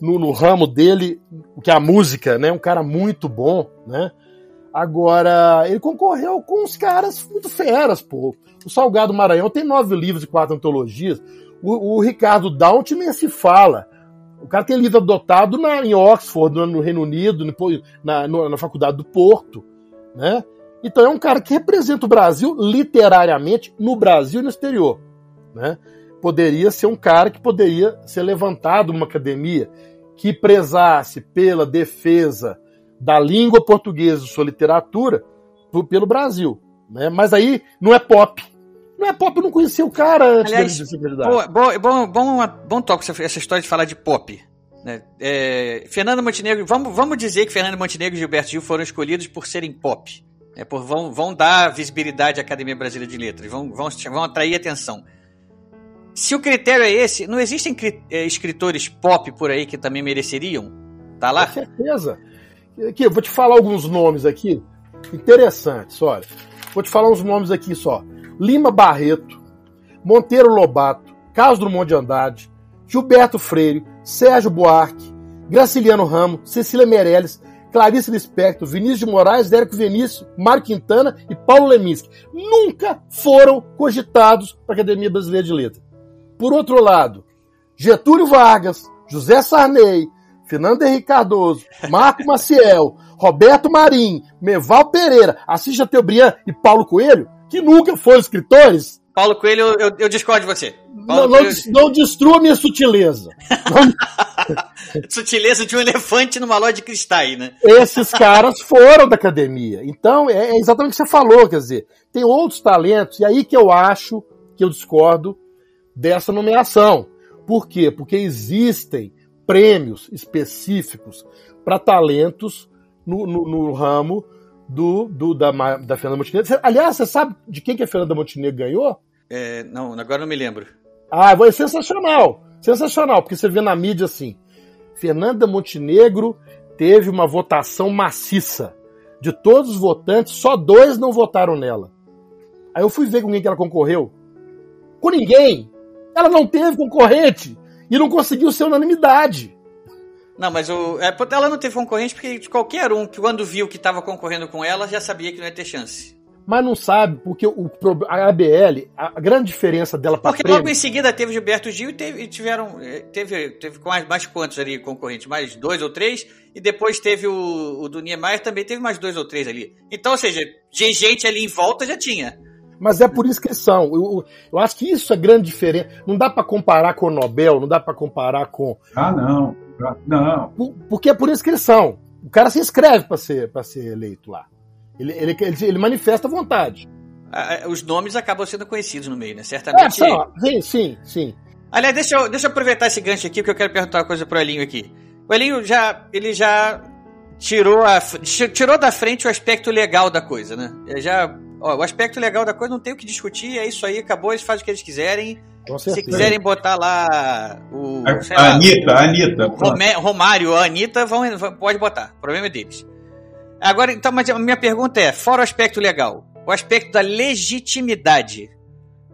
no, no ramo dele, que é a música, né? Um cara muito bom, né? Agora, ele concorreu com uns caras muito feras, pô. O Salgado Maranhão tem nove livros e quatro antologias. O, o Ricardo Daunt nem se fala. O cara tem livro adotado na, em Oxford, no, no Reino Unido, no- na, no- na faculdade do Porto, né? Então é um cara que representa o Brasil literariamente no Brasil e no exterior, né? Poderia ser um cara que poderia ser levantado numa academia que prezasse pela defesa da língua portuguesa sua literatura pelo Brasil, né? Mas aí não é pop. Não é pop, eu não conhecia o cara antes
Aliás,
dele ser candidato.
Bom, bom, bom, toque essa- essa história de falar de pop. Né? É, Fernando Montenegro, vamos, vamos dizer que Fernando Montenegro e Gilberto Gil foram escolhidos por serem pop. É, por, vão, vão dar visibilidade à Academia Brasileira de Letras, vão, vão, vão atrair atenção. Se o critério é esse, não existem cri- é, escritores pop por aí que também mereceriam? Tá lá?
Com certeza. Aqui, vou te falar alguns nomes aqui interessantes, olha. Vou te falar uns nomes aqui só. Lima Barreto, Monteiro Lobato, Carlos Drummond de Andrade, Gilberto Freire, Sérgio Buarque, Graciliano Ramos, Cecília Meirelles, Clarice Lispector, Vinícius de Moraes, Érico Vinícius, Mário Quintana e Paulo Leminski. Nunca foram cogitados para a Academia Brasileira de Letras. Por outro lado, Getúlio Vargas, José Sarney, Fernando Henrique Cardoso, Marco Maciel, Roberto Marim, Meval Pereira, Assis Chateaubriand e Paulo Coelho, que nunca foram escritores,
Paulo Coelho, eu, eu, discordo de você.
não,
Paulo
não,
Coelho,
não destrua minha sutileza.
sutileza de um elefante numa loja de cristais, né?
Esses caras foram da academia. Então, é é exatamente o que você falou, quer dizer, tem outros talentos, e aí que eu acho que eu discordo dessa nomeação. Por quê? Porque existem prêmios específicos para talentos no, no- no ramo do, do- da, da Fernanda Montenegro. Aliás, você sabe de quem que a Fernanda Montenegro ganhou?
É, não, agora não me lembro.
Ah, foi sensacional. Sensacional, porque você vê na mídia assim. Fernanda Montenegro teve uma votação maciça. De todos os votantes, só dois não votaram nela. Aí eu fui ver com quem que ela concorreu. Com ninguém. Ela não teve concorrente e não conseguiu ser unanimidade.
Não, mas o, é, ela não teve concorrente porque qualquer um que quando viu que estava concorrendo com ela já sabia que não ia ter chance.
mas não sabe, porque o, a ABL, a grande diferença dela para
Porque logo em seguida teve Gilberto Gil e, teve, e tiveram. eh, Teve, teve mais, mais quantos ali concorrentes? Mais dois ou três? E depois teve o, o do Niemeyer, também teve mais dois ou três ali. Então, ou seja, de gente ali em volta já tinha.
Mas é por são. Eu, eu, acho que isso é grande diferença. Não dá para comparar com o Nobel, não dá para comparar com.
Ah, não. Não.
Por- Porque é por são. O cara se inscreve para ser, pra ser eleito lá. Ele, ele, ele, ele manifesta a vontade.
Ah, ah, Os nomes acabam sendo conhecidos no meio, né?
É,
Certamente.
só, sim, sim, sim.
Aliás, deixa eu, deixa eu aproveitar esse gancho aqui, porque eu quero perguntar uma coisa pro Elinho aqui. O Elinho já, ele já tirou, a, tirou da frente o aspecto legal da coisa, né? Ele já, ó, o aspecto legal da coisa não tem o que discutir, é isso aí, acabou, eles fazem o que eles quiserem.
Com
Se quiserem botar lá o. sei
A
lá,
Anitta, a Anitta.
o Romé- Romário, a Anitta, vão, vão- pode botar. O problema é deles. Agora, então, mas a minha pergunta é: fora o aspecto legal, o aspecto da legitimidade.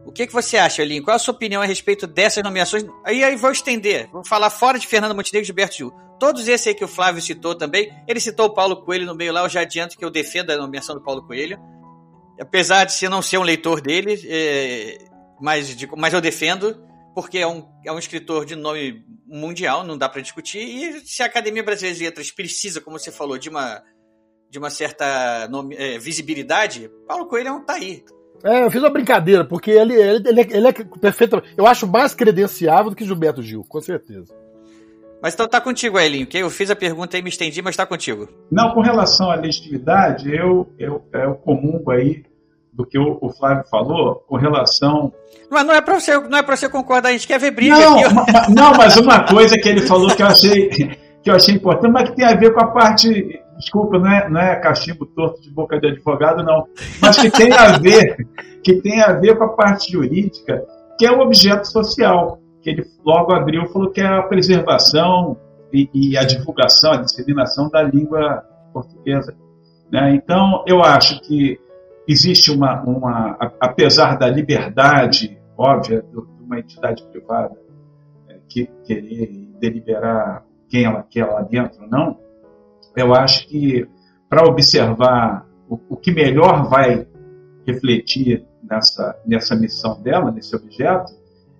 O que, que você acha, Elinho? Qual a sua opinião a respeito dessas nomeações? Aí, aí vou estender. Vou falar fora de Fernando Montenegro e Gilberto Gil. Todos esses aí que o Flávio citou também. Ele citou o Paulo Coelho no meio lá. Eu já adianto que eu defendo a nomeação do Paulo Coelho. Apesar de se não ser um leitor dele, é, mas, de- mas eu defendo, porque é um, é um escritor de nome mundial, não dá para discutir. E se a Academia Brasileira de Letras precisa, como você falou, de uma, de uma certa nome- é, visibilidade, Paulo Coelho é um tá aí.
É, eu fiz uma brincadeira, porque ele, ele, ele, é, ele é perfeito. Eu acho mais credenciável do que Gilberto Gil, com certeza.
Mas então tá contigo, Elinho, que eu fiz a pergunta e me estendi, mas tá contigo.
Não, com relação à legitimidade, eu, eu, eu comungo aí do que o, o Flávio falou com relação.
Mas não é pra você, não é pra você concordar, a gente quer ver briga
Não, ma- não, mas uma coisa que ele falou que eu achei, que eu achei importante, mas que tem a ver com a parte. Desculpa, não é, não é cachimbo torto de boca de advogado, não. Mas que tem a ver, que tem a ver com a parte jurídica, que é o objeto social. Que ele logo abriu falou que é a preservação e, e a divulgação, a disseminação da língua portuguesa. né? Então, eu acho que existe uma, uma apesar da liberdade óbvia de uma entidade privada é, que querer deliberar quem ela quer lá dentro não, eu acho que para observar o, o que melhor vai refletir nessa, nessa missão dela, nesse objeto,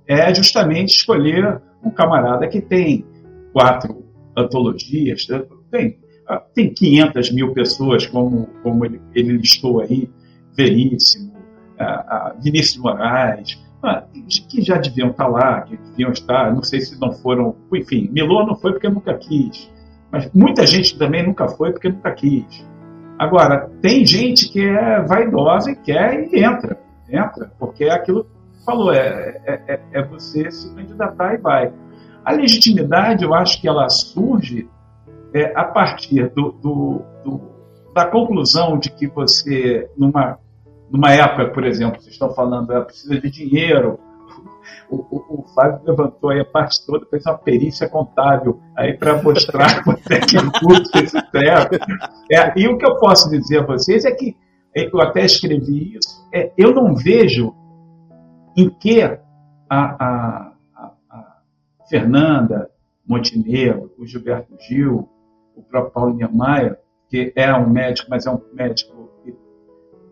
é justamente escolher um camarada que tem quatro antologias, tem, ah, tem 500 mil pessoas, como, como ele, ele listou aí, Veríssimo, ah, ah, Vinícius Moraes, que já deviam estar lá, que deviam estar, não sei se não foram, enfim, Milô não foi porque nunca quis, mas muita gente também nunca foi porque nunca quis. Agora, tem gente que é vaidosa e quer e entra, entra, porque é aquilo falou, é, é, é- é você se candidatar e vai. A legitimidade, eu acho que ela surge é, a partir do, do- do- da conclusão de que você, numa, numa época, por exemplo, vocês estão falando, é, precisa de dinheiro. O, o, o Flávio levantou aí a parte toda, fez uma perícia contábil aí para mostrar quanto é que custa esse treco. É, e o que eu posso dizer a vocês é que, é, eu até escrevi isso, é, eu não vejo em que a, a- a- a Fernanda Montenegro, o Gilberto Gil, o próprio Paulo Niemeyer, que é um médico, mas é um médico que,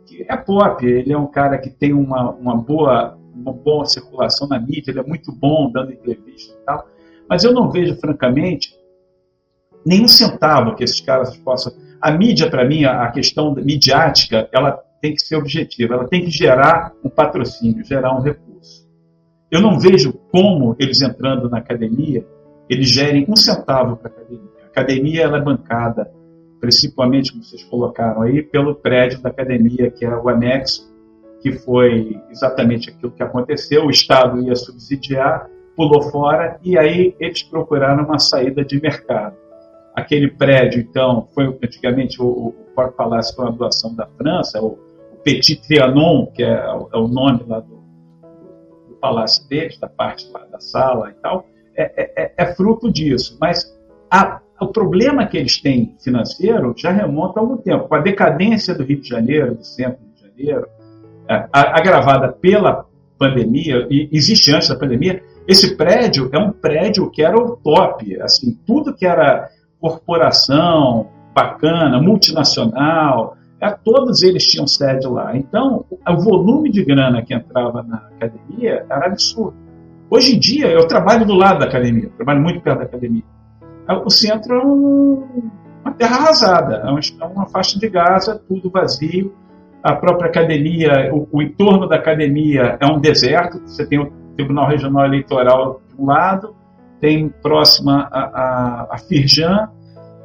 que é pop, ele é um cara que tem uma, uma, boa, uma boa circulação na mídia, ele é muito bom dando entrevista e tal, mas eu não vejo, francamente, nenhum centavo que esses caras possam. A mídia, para mim, a questão midiática, ela tem que ser objetiva, ela tem que gerar um patrocínio, gerar um recurso. Eu não vejo como eles entrando na academia, eles gerem um centavo para a academia. A academia ela é bancada, principalmente, como vocês colocaram aí, pelo prédio da academia, que é o anexo, que foi exatamente aquilo que aconteceu. O Estado ia subsidiar, pulou fora, e aí eles procuraram uma saída de mercado. Aquele prédio, então, foi antigamente o, o Porto Palácio foi uma doação da França, o, o Petit Trianon, que é, é o nome lá do, do palácio deles, da parte lá da sala e tal, é, é- é fruto disso. Mas a- o problema que eles têm financeiro já remonta a algum tempo. Com a decadência do Rio de Janeiro, do centro do Rio de Janeiro, é, agravada pela pandemia, e existe antes da pandemia, esse prédio é um prédio que era o top. Assim, tudo que era corporação bacana, multinacional, é, todos eles tinham sede lá. Então, o volume de grana que entrava na academia era absurdo. Hoje em dia, eu trabalho do lado da academia, trabalho muito perto da academia. O centro é um, uma terra arrasada, é uma, é uma faixa de Gaza, tudo vazio. A própria academia, o, o entorno da academia é um deserto. Você tem o Tribunal Regional Eleitoral de um lado, tem próxima a, a, a Firjan,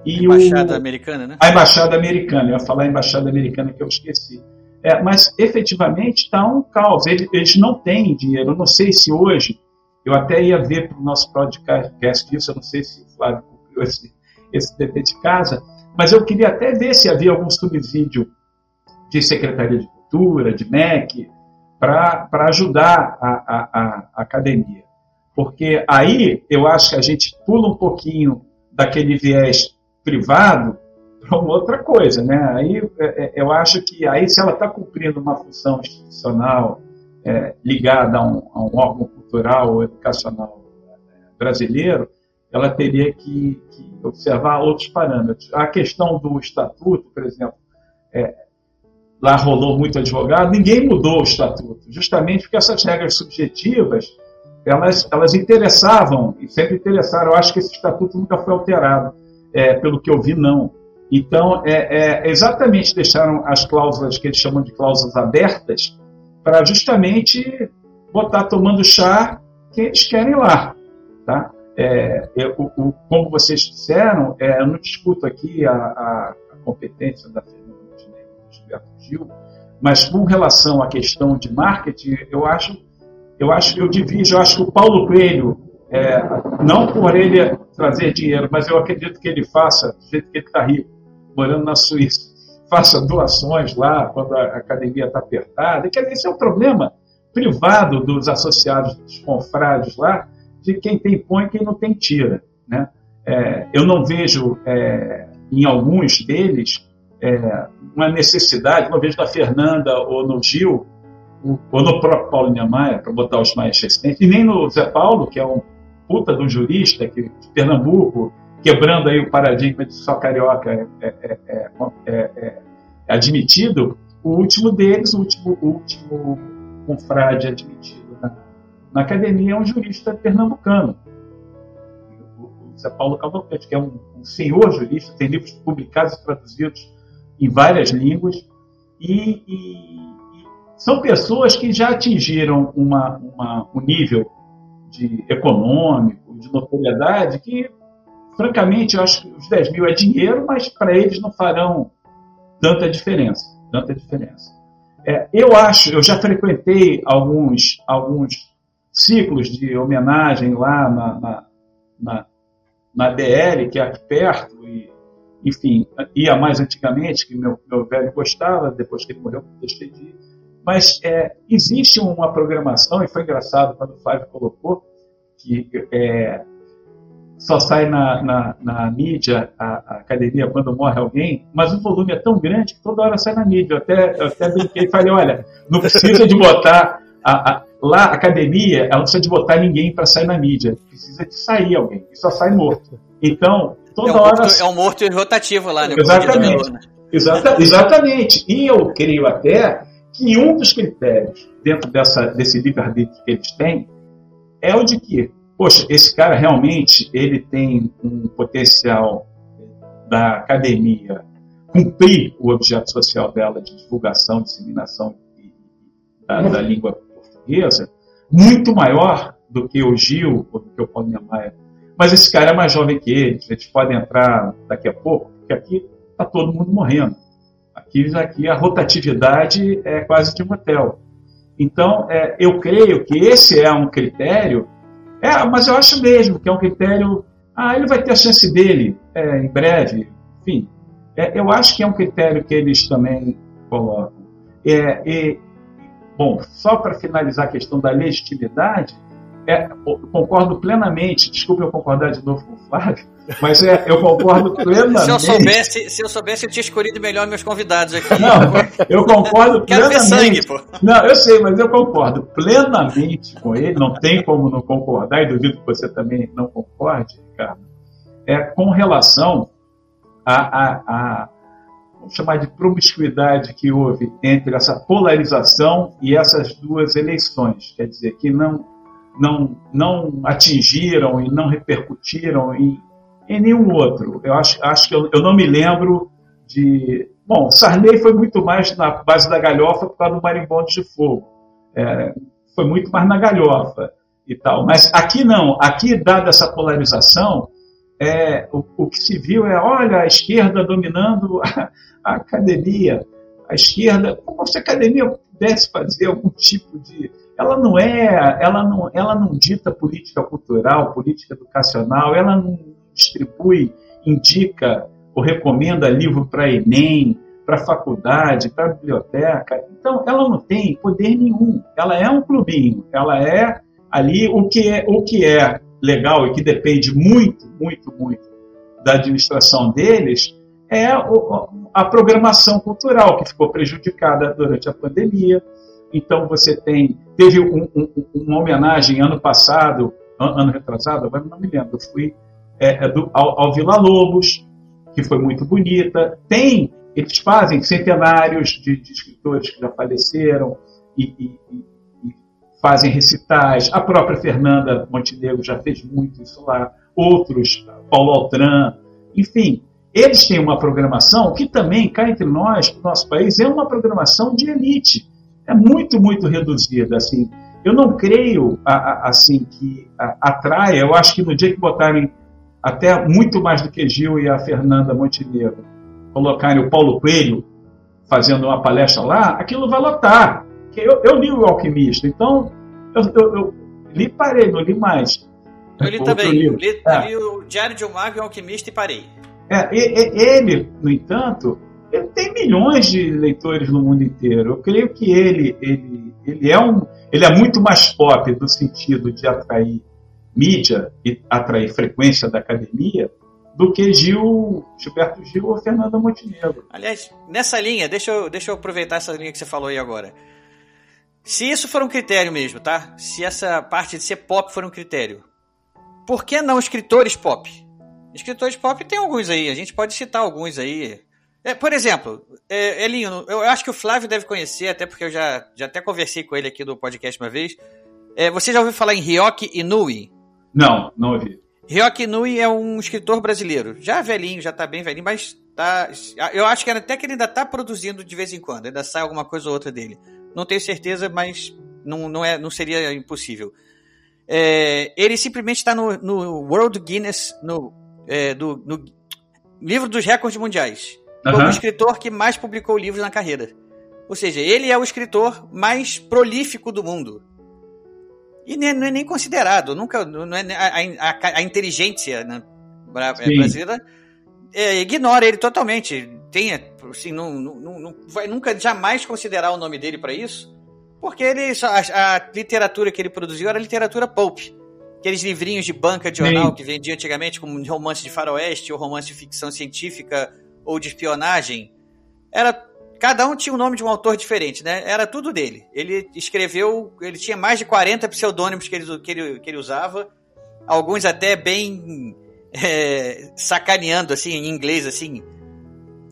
e embaixada o, americana, né?
A embaixada americana, eu ia falar a embaixada americana que eu esqueci. É, mas efetivamente está um caos. Eles, eles, não têm dinheiro. Eu não sei se hoje, eu até ia ver para o nosso podcast isso, eu não sei se o Flávio cumpriu esse, esse dever de casa, mas eu queria até ver se havia algum subsídio de Secretaria de Cultura, de MEC, para ajudar a, a, a academia. Porque aí eu acho que a gente pula um pouquinho daquele viés privado para uma outra coisa, né? Aí é, é, eu acho que aí se ela está cumprindo uma função institucional é, ligada a um, a um, órgão cultural ou educacional é, brasileiro, ela teria que, que, observar outros parâmetros. A questão do estatuto, por exemplo, é, lá rolou muito advogado, ninguém mudou o estatuto, justamente porque essas regras subjetivas elas, elas interessavam e sempre interessaram. Eu acho que esse estatuto nunca foi alterado é, pelo que eu vi, não. Então, é, é, exatamente deixaram as cláusulas que eles chamam de cláusulas abertas para justamente botar tomando chá que eles querem lá. Tá? É, eu, o, como vocês disseram, é, eu não discuto aqui a, a, a competência da Fernanda Gil, mas com relação à questão de marketing, eu acho, eu acho, eu divido, eu acho que o Paulo Coelho é, não por ele trazer dinheiro, mas eu acredito que ele faça, do jeito que ele está rico, morando na Suíça, faça doações lá quando a academia está apertada. Quer dizer, esse é um problema privado dos associados, dos confrades lá, de quem tem põe e quem não tem tira. Né? É, eu não vejo é, em alguns deles é, uma necessidade, não vejo na Fernanda ou no Gil, ou no próprio Paulo Niemeyer, para botar os mais recentes, e nem no Zé Paulo, que é um puta um jurista que, de Pernambuco, quebrando aí o paradigma de só carioca é, é, é, é, admitido, o último deles, o último, o último confrade admitido na, na, academia é um jurista pernambucano, o, Zé Paulo Cavalcante, que é um, um, senhor jurista, tem livros publicados e traduzidos em várias línguas, e, e, e são pessoas que já atingiram uma, uma, um nível de econômico, de notoriedade, que, francamente, eu acho que os 10 mil é dinheiro, mas para eles não farão tanta diferença. Tanta diferença. É, eu acho, eu já frequentei alguns, alguns ciclos de homenagem lá na, na, na, na DL, que é aqui perto, e, enfim, ia mais antigamente, que meu, meu velho gostava, depois que ele morreu, deixei de ir mas é, existe uma programação, e foi engraçado quando o Flávio colocou, que é, só sai na, na, na mídia a, a, academia quando morre alguém, mas o volume é tão grande que toda hora sai na mídia. Eu até, eu até brinquei e falei: olha, não precisa de botar. A, a, lá, a academia, ela não precisa de botar ninguém para sair na mídia. Precisa de sair alguém, e só sai morto. Então, toda
é um
hora.
Morto, é um morto rotativo lá, né?
Exatamente. Exata, exatamente. E eu creio até que um dos critérios dentro dessa, desse livre-arbítrio que eles têm é o de que, poxa, esse cara realmente ele tem um potencial da academia cumprir o objeto social dela de divulgação, disseminação da, da língua portuguesa muito maior do que o Gil ou do que o Paulo Maia. Mas esse cara é mais jovem que eles, eles podem entrar daqui a pouco, porque aqui está todo mundo morrendo. Aqui, aqui a rotatividade é quase de um hotel. Então, é, eu creio que esse é um critério, é, mas eu acho mesmo que é um critério. Ah, ele vai ter a chance dele é, em breve. Enfim, é, eu acho que é um critério que eles também colocam. É, e, bom, só para finalizar a questão da legitimidade, é, concordo plenamente, desculpe eu concordar de novo com o Flávio, mas é, eu concordo plenamente.
se, eu soubesse, se eu soubesse, eu tinha escolhido melhor meus convidados aqui.
Não, eu concordo
Quero
plenamente.
Ver sangue, pô.
Não, eu sei, mas eu concordo plenamente com ele, não tem como não concordar, e duvido que você também não concorde, Ricardo, é com relação a, a, a vamos chamar de promiscuidade que houve entre essa polarização e essas duas eleições. Quer dizer, que não, não, não atingiram e não repercutiram em, em nenhum outro. Eu acho, acho que eu, eu não me lembro de. Bom, Sarney foi muito mais na base da galhofa por causa do marimbondo de fogo. É, foi muito mais na galhofa e tal. Mas aqui não. Aqui, dada essa polarização, é, o, o, que se viu é, olha, a esquerda dominando a, a academia. A esquerda, como se a academia pudesse fazer algum tipo de. Ela não é, ela não, ela não dita política cultural, política educacional, ela não distribui, indica ou recomenda livro para Enem, para faculdade, para biblioteca. Então, ela não tem poder nenhum. Ela é um clubinho. Ela é ali o que é, o que é legal e que depende muito, muito, muito da administração deles é a programação cultural que ficou prejudicada durante a pandemia. Então você tem teve um, um, uma homenagem ano passado, ano retrasado, agora não me lembro, eu fui é, é do, ao, ao Vila Lobos, que foi muito bonita. Tem, eles fazem centenários de, de escritores que já faleceram e, e, fazem recitais. A própria Fernanda Montenegro já fez muito isso lá. Outros, Paulo Altran, enfim. Eles têm uma programação que também, cá entre nós, no nosso país, é uma programação de elite. É muito, muito reduzida. Assim. Eu não creio assim que atraia. Eu acho que no dia que botarem até muito mais do que Gil e a Fernanda Montenegro, colocarem o Paulo Coelho fazendo uma palestra lá, aquilo vai lotar eu, eu li o Alquimista, então eu, eu, eu li e parei, não li mais.
Eu li também, li, é. li, o Diário de um Mago e o Alquimista e parei.
É, ele, no entanto, ele tem milhões de leitores no mundo inteiro. Eu creio que ele, ele, ele, é, um, ele é muito mais pop no sentido de atrair mídia e atrair frequência da academia do que Gil, Gilberto Gil ou Fernanda Montenegro.
Aliás, nessa linha, deixa eu, deixa eu aproveitar essa linha que você falou aí agora. Se isso for um critério mesmo, tá? Se essa parte de ser pop for um critério, por que não escritores pop? Escritores pop tem alguns aí, a gente pode citar alguns aí. É, por exemplo, é, Elinho, eu acho que o Flávio deve conhecer, até porque eu já, já até conversei com ele aqui do podcast uma vez. É, você já ouviu falar em Ryoki Inui?
Não, não ouvi.
Ryoki Inui é um escritor brasileiro. Já velhinho, já tá bem velhinho, mas tá. Eu acho que até que ele ainda tá produzindo de vez em quando, ainda sai alguma coisa ou outra dele. Não tenho certeza, mas não, não, é, não seria impossível. É, ele simplesmente está no, no, World Guinness, no, é, do, livro dos recordes mundiais, uhum. como o escritor que mais publicou livros na carreira. Ou seja, ele é o escritor mais prolífico do mundo. E não é, nem considerado, nunca, não é, a, a, a inteligência né, brasileira é, ignora ele totalmente. Tem, assim, não, não, não, vai nunca jamais considerar o nome dele para isso, porque ele a, a, literatura que ele produziu era literatura pulp. Aqueles livrinhos de banca de jornal Sim. que vendiam antigamente, como romance de faroeste, ou romance de ficção científica, ou de espionagem. Era cada um tinha o nome de um autor diferente, né? Era tudo dele. Ele escreveu, ele tinha mais de 40 pseudônimos que ele, que ele, que ele usava, alguns até bem é, sacaneando, assim, em inglês, assim,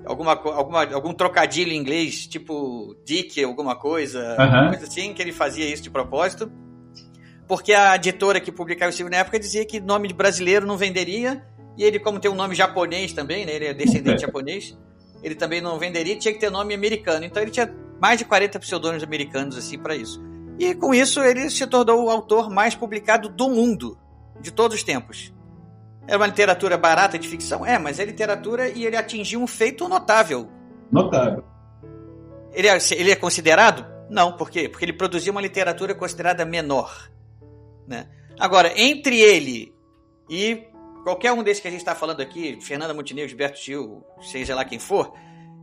alguma, alguma, algum trocadilho em inglês, tipo Dick, alguma coisa, uhum. coisa assim, que ele fazia isso de propósito. Porque a editora que publicava esse livro na época dizia que nome de brasileiro não venderia, e ele, como tem um nome japonês também, né, ele é descendente japonês, ele também não venderia, tinha que ter nome americano. Então ele tinha mais de 40 pseudônimos americanos assim para isso. E com isso ele se tornou o autor mais publicado do mundo, de todos os tempos. É uma literatura barata de ficção? É, mas é literatura e ele atingiu um feito notável.
Notável.
Ele é, ele é considerado? Não, por quê? Porque ele produziu uma literatura considerada menor. Né? Agora, entre ele e qualquer um desses que a gente está falando aqui, Fernanda Montenegro, Gilberto Gil, seja lá quem for,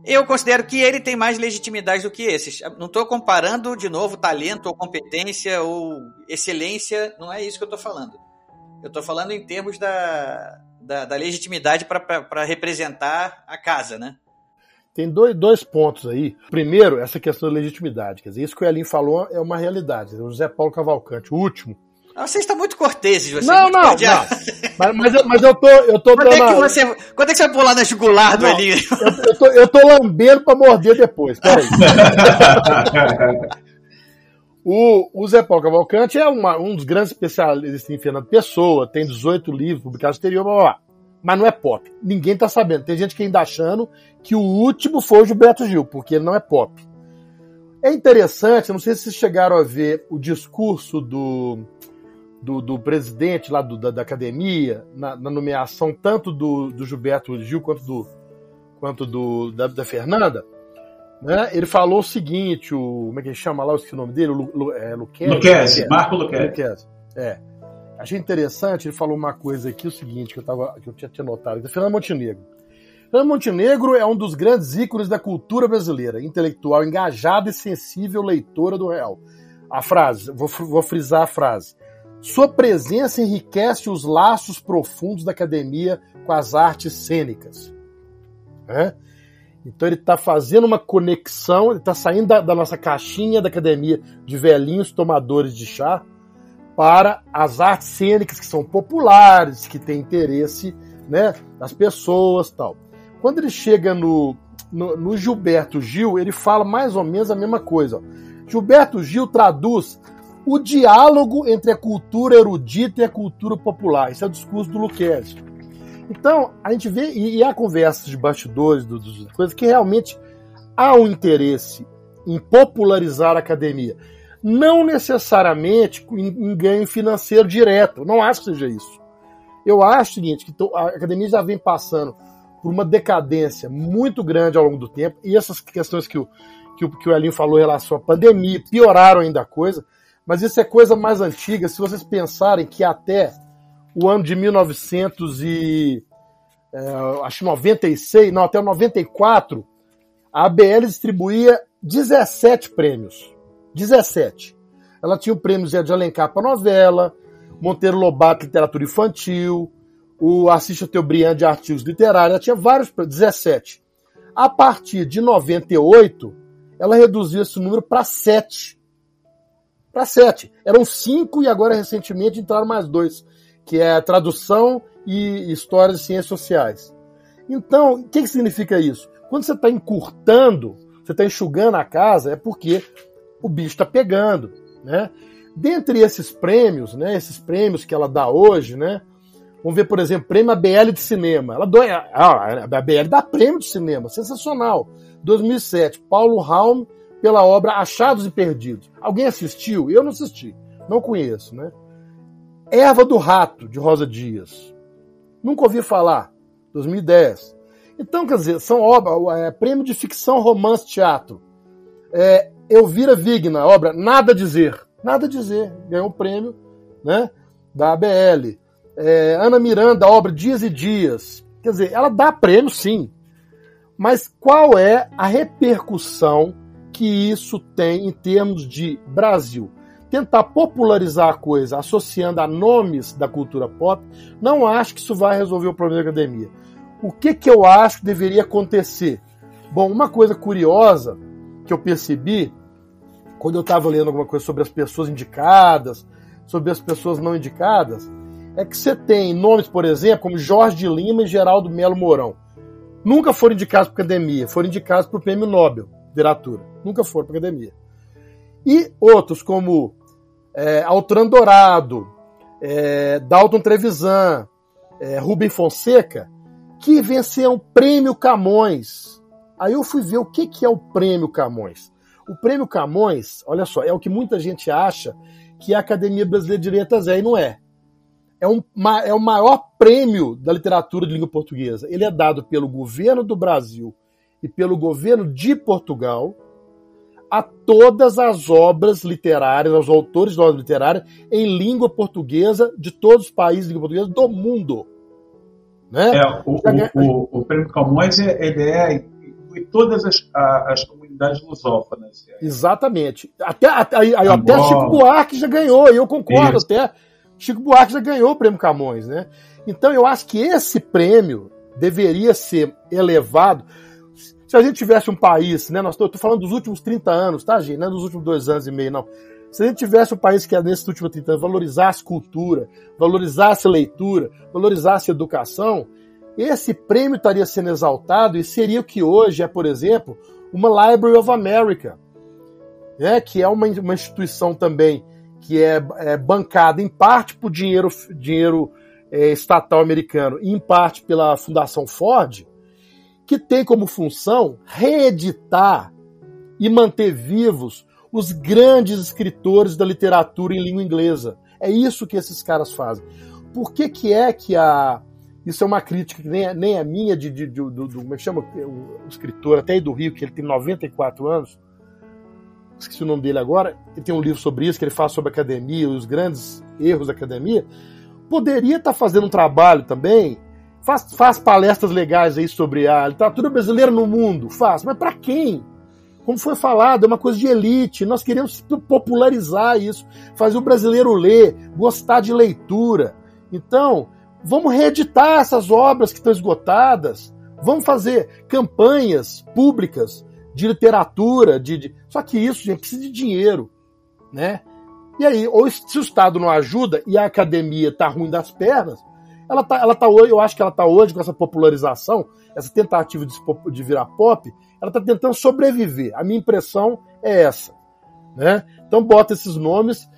eu considero que ele tem mais legitimidade do que esses. Não estou comparando, de novo, talento ou competência ou excelência, não é isso que eu estou falando. Eu estou falando em termos da, da, da legitimidade para representar a casa, né?
Tem dois, dois pontos aí. Primeiro, essa questão da legitimidade. Quer dizer, isso que o Elin falou é uma realidade. O José Paulo Cavalcante, o último,
Você está muito corteses, você
Não, não,
cordial.
não. Mas, mas, eu, mas eu tô. Eu tô
Quando é,
dando
que
a-
você, quando é que você vai pular na jugular do. Elinho?
eu, eu tô, eu tô lambendo pra morder depois. Peraí. O, o Zé Paulo Cavalcante é uma- um dos grandes especialistas em Fernando Pessoa, tem 18 livros publicados no exterior, blá, blá, blá. mas não é pop. Ninguém tá sabendo. Tem gente que ainda achando que o último foi o Gilberto Gil, porque ele não é pop. É interessante, não sei se vocês chegaram a ver o discurso do, do, do presidente lá do- da, da academia, na, na nomeação tanto do, do Gilberto Gil quanto do, quanto do, da, da Fernanda. Né? Ele falou o seguinte, o, como é que ele chama lá, eu esqueci o nome dele, o Lu, Lu, é, Luquezzi?
Luquezzi, Marco. Luquezzi,
É. Achei interessante, ele falou uma coisa aqui, o seguinte, que eu, tava, que eu tinha, tinha notado, da Fernando Montenegro. Fernando Montenegro é um dos grandes ícones da cultura brasileira, intelectual, engajada e sensível leitora do real. A frase, vou, vou frisar a frase. Sua presença enriquece os laços profundos da academia com as artes cênicas. Então ele está fazendo uma conexão, ele está saindo da, da nossa caixinha da academia de velhinhos tomadores de chá para as artes cênicas que são populares, que têm interesse né, das pessoas tal. Quando ele chega no, no, no Gilberto Gil, ele fala mais ou menos a mesma coisa. ó. Gilberto Gil traduz o diálogo entre a cultura erudita e a cultura popular. Esse é o discurso do Luquezzi. Então, a gente vê, e, e há conversas de bastidores, do, dos- coisas que realmente há um interesse em popularizar a academia. Não necessariamente em, em ganho financeiro direto. Não acho que seja isso. Eu acho o seguinte, que a academia já vem passando por uma decadência muito grande ao longo do tempo, e essas questões que o, que o, que o Elinho falou em relação à pandemia pioraram ainda a coisa, mas isso é coisa mais antiga. Se vocês pensarem que até o ano de 1900 e é, acho que 96, não, até o 94, a ABL distribuía 17 prêmios. 17. Ela tinha o prêmio Zé de Alencar para novela, Monteiro Lobato Literatura Infantil, o Assis Chateaubriand de Artigos Literários, ela tinha vários, prêmios, 17. A partir de 98, ela reduziu esse número para 7. Para 7. Eram 5 e agora recentemente entraram mais dois, que é tradução e história de ciências sociais. Então, o que, que significa isso? Quando você está encurtando, você está enxugando a casa, é porque o bicho está pegando, né? Dentre esses prêmios, né, esses prêmios que ela dá hoje, né, vamos ver, por exemplo, prêmio ABL de cinema. Ela dói, ah, a ABL dá prêmio de cinema, sensacional. 2007, Paulo Raum pela obra Achados e Perdidos. Alguém assistiu? Eu não assisti, não conheço, né? Erva do Rato, de Rosa Dias. Nunca ouvi falar. 2010. Então, quer dizer, são obras, é, prêmio de ficção, romance, teatro. É, Elvira Vigna, obra Nada Dizer. Nada Dizer. Ganhou um prêmio né, da ABL. É, Ana Miranda, obra Dias e Dias. Quer dizer, ela dá prêmio, sim. Mas qual é a repercussão que isso tem em termos de Brasil? Tentar popularizar a coisa associando a nomes da cultura pop, não acho que isso vai resolver o problema da academia. O que, que eu acho que deveria acontecer? Bom, uma coisa curiosa que eu percebi quando eu estava lendo alguma coisa sobre as pessoas indicadas, sobre as pessoas não indicadas, é que você tem nomes, por exemplo, como Jorge Lima e Geraldo Melo Mourão. Nunca foram indicados para academia, foram indicados para o Prêmio Nobel Literatura. Nunca foram para academia. E outros como é, Altran Dourado, é, Dalton Trevisan, é, Rubem Fonseca, que venceram o Prêmio Camões. Aí eu fui ver o que, que é o Prêmio Camões. O Prêmio Camões, olha só, é o que muita gente acha que a Academia Brasileira de Letras é, e não é. É, um, é o maior prêmio da literatura de língua portuguesa. Ele é dado pelo governo do Brasil e pelo governo de Portugal a todas as obras literárias, aos autores de obras literárias em língua portuguesa de todos os países de língua portuguesa do mundo. Né?
É, o, o, o, o, Prêmio Camões ele é em todas as, as comunidades lusófonas.
Exatamente. Até, até, aí, até Chico Buarque já ganhou, e eu concordo, Isso. até Chico Buarque já ganhou o Prêmio Camões. Né? Então eu acho que esse prêmio deveria ser elevado. Se a gente tivesse um país, né? Nós estou falando dos últimos 30 anos, tá, gente? Não é dos últimos dois anos e meio, não. Se a gente tivesse um país que, nesses últimos 30 anos, valorizasse cultura, valorizasse leitura, valorizasse educação, esse prêmio estaria sendo exaltado e seria o que hoje é, por exemplo, uma Library of America, né, que é uma, uma instituição também que é, é bancada em parte por dinheiro, dinheiro é, estatal americano e em parte pela Fundação Ford, que tem como função reeditar e manter vivos os grandes escritores da literatura em língua inglesa. É isso que esses caras fazem. Por que, que é que a. Isso é uma crítica que nem, nem a minha, de, de, de, do, do, Como é que chama? O, o escritor, até aí do Rio, que ele tem 94 anos esqueci o nome dele agora, ele tem um livro sobre isso, que ele fala sobre academia, os grandes erros da academia, poderia estar tá fazendo um trabalho também, faz, faz palestras legais aí sobre a literatura brasileira no mundo, faz, mas para quem? Como foi falado, é uma coisa de elite, nós queremos popularizar isso, fazer o brasileiro ler, gostar de leitura. Então, vamos reeditar essas obras que estão esgotadas, vamos fazer campanhas públicas de literatura, de, de... só que isso gente, precisa de dinheiro, né? E aí, ou se o Estado não ajuda e a academia está ruim das pernas, ela tá, ela tá hoje, eu acho que ela está hoje com essa popularização, essa tentativa de, de virar pop, ela está tentando sobreviver. A minha impressão é essa, né? Então bota esses nomes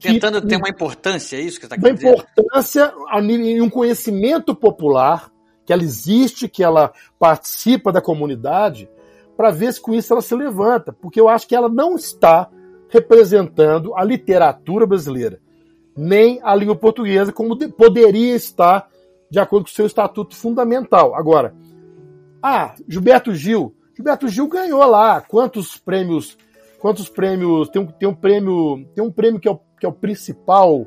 tentando que, ter uma importância, é isso que está
querendo? Uma importância em um conhecimento popular, que ela existe, que ela participa da comunidade, para ver se com isso ela se levanta, porque eu acho que ela não está representando a literatura brasileira, nem a língua portuguesa, como poderia estar de acordo com o seu estatuto fundamental. Agora, ah, Gilberto Gil. Gilberto Gil ganhou lá quantos prêmios? Quantos prêmios? Tem um, tem um prêmio, tem um prêmio que é, o, que é o principal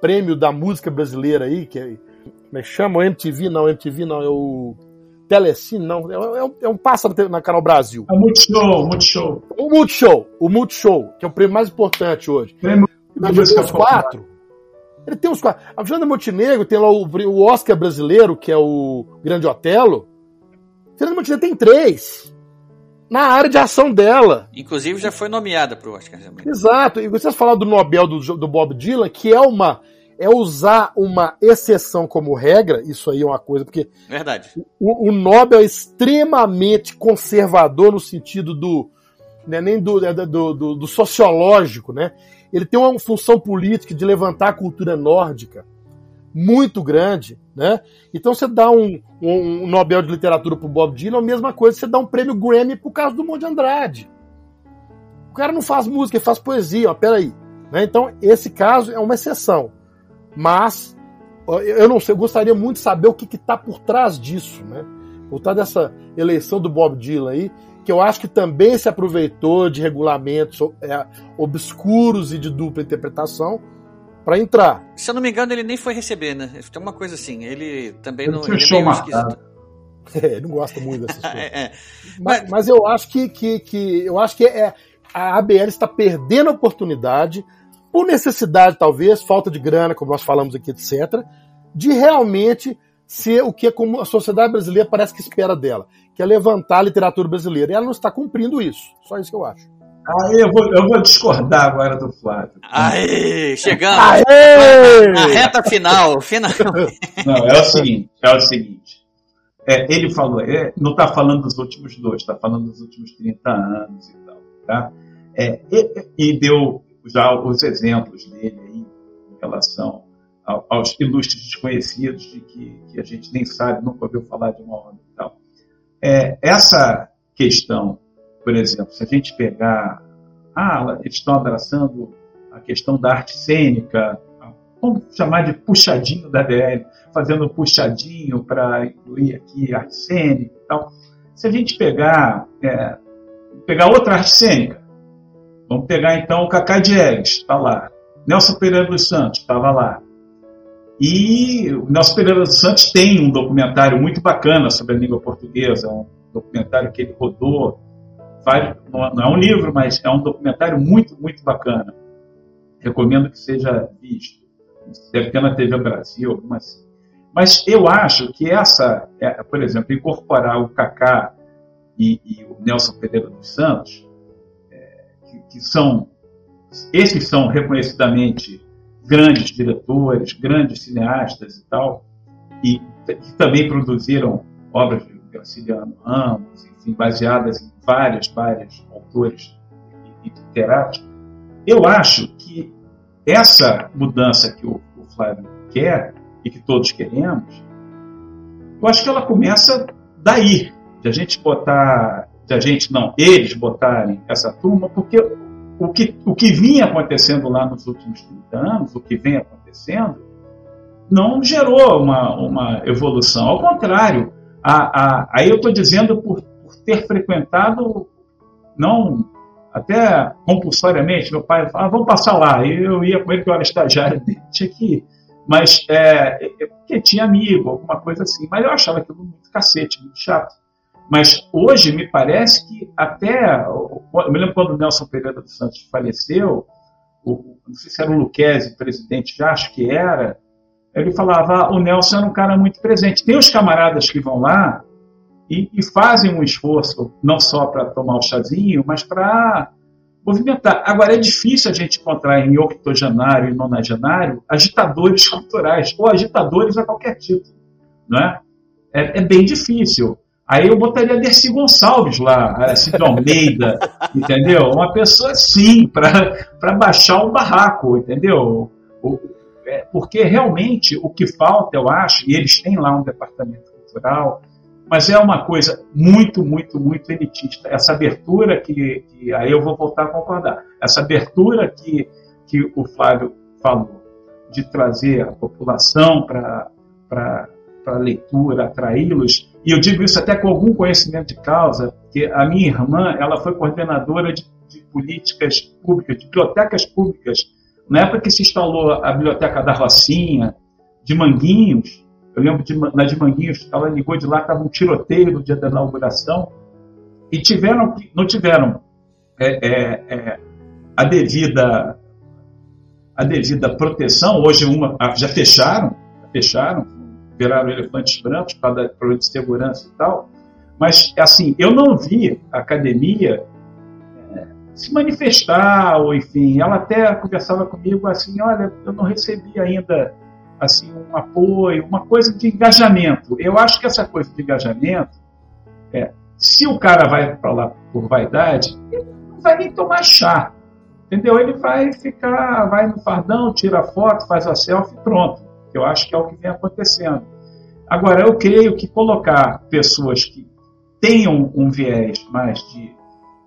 prêmio da música brasileira aí, que é, como é que chama? O MTV, não, MTV não, é o Telecine, não. É, é, é um pássaro na Canal Brasil.
É o Multishow, Multishow.
O Multishow, o Multishow, que é o prêmio mais importante hoje. Prêmio tem uns quatro. Ele tem uns quatro. A Fernanda Montenegro tem lá o, o Oscar brasileiro, que é o Grande Otelo. Fernanda Montenegro tem três. Na área de ação dela.
Inclusive já foi nomeada para o Oscar.
Exato. E vocês falaram do Nobel do, do Bob Dylan, que é uma é usar uma exceção como regra, isso aí é uma coisa, porque
Verdade.
O, o Nobel é extremamente conservador no sentido do. Né, nem do, é, do, do, do, sociológico, né? Ele tem uma função política de levantar a cultura nórdica muito grande, né? Então você dá um, um, um Nobel de Literatura pro Bob Dylan, a mesma coisa você dá um prêmio Grammy pro caso do Monte Andrade. O cara não faz música, ele faz poesia, ó, peraí. Né? Então, esse caso é uma exceção. Mas eu não sei, eu gostaria muito de saber o que está por trás disso, né? Por trás dessa eleição do Bob Dylan aí, que eu acho que também se aproveitou de regulamentos é, obscuros e de dupla interpretação para entrar.
Se eu não me engano, ele nem foi receber, né? Tem uma coisa assim, ele também
ele
não.
Ele é meio.
É, ele não gosta muito dessas coisas. é, é. Mas, mas, eu acho que, que, que eu acho que é, a ABL está perdendo a oportunidade por necessidade, talvez, falta de grana, como nós falamos aqui, etc., de realmente ser o que a sociedade brasileira parece que espera dela, que é levantar a literatura brasileira. E ela não está cumprindo isso. Só isso que eu acho.
Aí eu vou, eu vou discordar agora do Flávio.
Aê, chegamos Aê! na reta final, final.
Não, é o seguinte, é o seguinte. É, ele falou, é, não está falando dos últimos dois, está falando dos últimos 30 anos e tal. Tá? É, e, e deu já os exemplos dele aí em relação aos ilustres desconhecidos de que, que, a gente nem sabe, nunca ouviu falar de uma onda e tal. É, essa questão, por exemplo, se a gente pegar, ah, eles estão abraçando a questão da arte cênica, vamos chamar de puxadinho da DL, fazendo puxadinho para incluir aqui arte cênica e tal. Se a gente pegar, é, pegar outra arte cênica, Vamos pegar então o Cacá Diegues, está lá. Nelson Pereira dos Santos, estava lá. E o Nelson Pereira dos Santos tem um documentário muito bacana sobre a língua portuguesa, um documentário que ele rodou. Não é um livro, mas é um documentário muito, muito bacana. Recomendo que seja visto. Deve ter na TV Brasil, alguma assim. Mas eu acho que essa, é, por exemplo, incorporar o Cacá e, e o Nelson Pereira dos Santos que são esses são reconhecidamente grandes diretores, grandes cineastas e tal, e que também produziram obras de Graciliano Ramos, enfim, baseadas em vários, vários autores e literatos. Eu acho que essa mudança que o, o Flávio quer e que todos queremos, eu acho que ela começa daí, de a gente botar, de a gente não, eles botarem essa turma, porque o que, o que vinha acontecendo lá nos últimos 30 anos, o que vem acontecendo, não gerou uma, uma evolução. Ao contrário, a, a, aí eu estou dizendo por, por, ter frequentado, não até compulsoriamente, meu pai falava, ah, vamos passar lá. Eu ia com ele, que eu era estagiário dele, tinha que ir. Mas, é, é, porque tinha amigo, alguma coisa assim. Mas eu achava aquilo muito cacete, muito chato. Mas hoje me parece que até. Eu me lembro quando o Nelson Pereira dos Santos faleceu, o, não sei se era o Luquezzi, presidente já, acho que era, ele falava: ah, o Nelson era um cara muito presente. Tem os camaradas que vão lá e, e fazem um esforço, não só para tomar o chazinho, mas para movimentar. Agora, é difícil a gente encontrar em octogenário e nonagenário agitadores culturais, ou agitadores a qualquer tipo. Não é? É, é bem difícil. Aí eu botaria Dercy Gonçalves lá, Cid Almeida, entendeu? Uma pessoa assim, para baixar um barraco, entendeu? É, porque realmente o que falta, eu acho, e eles têm lá um departamento cultural, mas é uma coisa muito, muito, muito elitista. Essa abertura que, que aí eu vou voltar a concordar, essa abertura que, que o Flávio falou, de trazer a população para a leitura, atraí-los, e eu digo isso até com algum conhecimento de causa, que a minha irmã ela foi coordenadora de, de políticas públicas, de bibliotecas públicas, na época que se instalou a biblioteca da Rocinha, de Manguinhos, eu lembro de, na de Manguinhos, ela ligou de lá, estava um tiroteio no dia da inauguração, e tiveram, não tiveram é, é, é, a devida a devida proteção. Hoje uma já fecharam, fecharam, viraram elefantes brancos para dar problema de segurança e tal. Mas, assim, eu não vi a academia é, se manifestar, ou enfim, ela até conversava comigo assim, olha, eu não recebi ainda assim um apoio, uma coisa de engajamento. Eu acho que essa coisa de engajamento, é, se o cara vai para lá por vaidade, ele não vai nem tomar chá, entendeu? Ele vai ficar, vai no fardão, tira foto, faz a selfie, pronto que eu acho que é o que vem acontecendo. Agora, eu creio que colocar pessoas que tenham um viés mais de,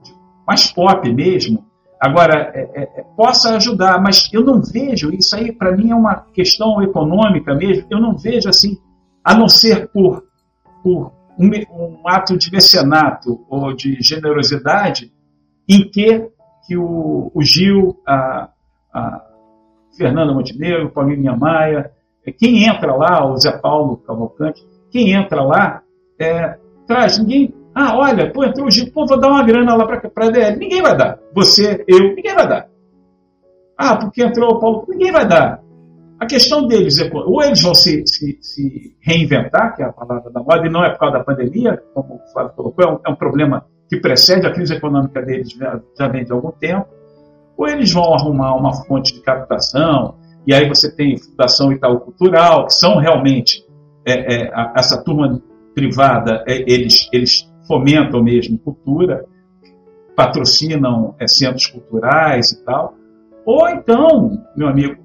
de mais pop mesmo, agora é, é, é possa ajudar, mas eu não vejo isso aí para mim é uma questão econômica mesmo. Eu não vejo assim, a não ser por, por um, um ato de mecenato ou de generosidade, em que que o, o Gil, a, a Fernanda Montenegro, Paulinho Maia, quem entra lá, o Zé Paulo Cavalcante, quem entra lá, é, traz ninguém. Ah, olha, pô, entrou o Gil, pô, vou dar uma grana lá para a DL. Ninguém vai dar. Você, eu, ninguém vai dar. Ah, porque entrou o Paulo, ninguém vai dar. A questão deles é, ou eles vão se, se, se, reinventar, que é a palavra da moda, e não é por causa da pandemia, como o Flávio colocou, é um, é um problema que precede a crise econômica deles já, já vem de algum tempo, ou eles vão arrumar uma fonte de captação, e aí você tem Fundação Itaú Cultural, que são realmente é, é, a, essa turma privada, é, eles, eles fomentam mesmo cultura, patrocinam é, centros culturais e tal. Ou então, meu amigo,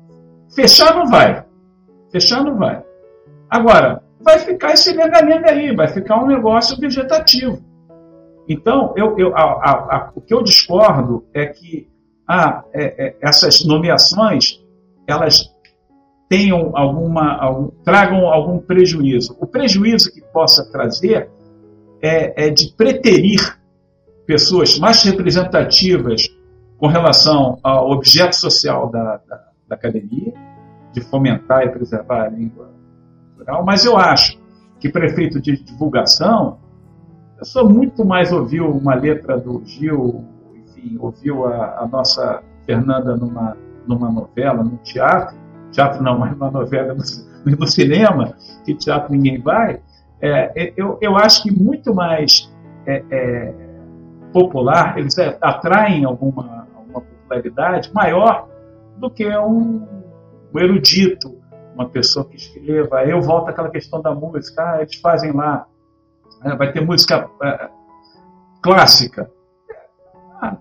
fechar não vai. Fechar não vai. Agora, vai ficar esse lenga-lenga aí, vai ficar um negócio vegetativo. Então, eu, eu, a, a, o que eu discordo é que ah, é, é, essas nomeações elas tenham alguma, algum, tragam algum prejuízo. O prejuízo que possa trazer é, é de preterir pessoas mais representativas com relação ao objeto social da, da, da academia, de fomentar e preservar a língua cultural, mas eu acho que prefeito de divulgação, eu sou muito mais ouviu uma letra do Gil, enfim, ouviu a, a nossa Fernanda numa numa novela, num teatro, teatro não, mas numa novela no, no cinema, que teatro ninguém vai, é, é, eu, eu acho que muito mais é, é popular, eles atraem alguma, alguma popularidade maior do que um, um erudito, uma pessoa que escreva. Eu volto àquela questão da música. Ah, eles fazem lá, ah, vai ter música clássica. Ah,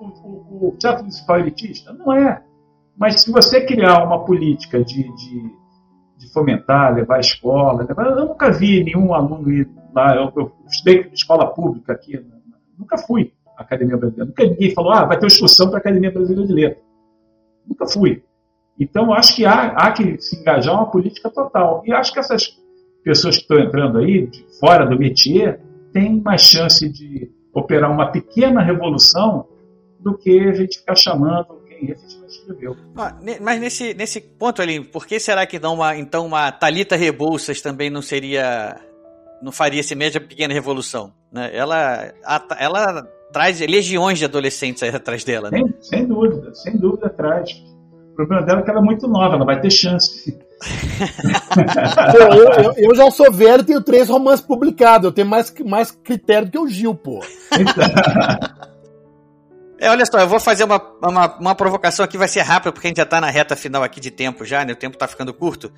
o, o, o, teatro municipal elitista? Não é. Mas se você criar uma política de, de, de fomentar, levar a escola, levar, eu nunca vi nenhum aluno ir lá, eu, eu estudei escola pública aqui, nunca fui à Academia Brasileira. Nunca ninguém falou, ah, vai ter excursão para a Academia Brasileira de Letras. Nunca fui. Então, acho que há, há que se engajar uma política total. E acho que essas pessoas que estão entrando aí, de fora do métier, têm mais chance de operar uma pequena revolução do que a gente ficar chamando efetivamente escreveu.
Ah, mas nesse, nesse ponto ali, por que será que não uma, então uma Talita Rebouças também não seria não faria essa mesma pequena revolução. Né? Ela, ela traz legiões de adolescentes aí atrás dela.
Né? Sem, sem dúvida, sem dúvida atrás. O problema dela é que ela é muito nova, ela vai ter chance.
pô, eu, eu, eu, já sou velho e tenho três romances publicados. Eu tenho mais, mais critério do que o Gil, pô.
É, olha só, eu vou fazer uma, uma, uma, provocação aqui, vai ser rápida, porque a gente já tá na reta final aqui de tempo já, né? O tempo tá ficando curto.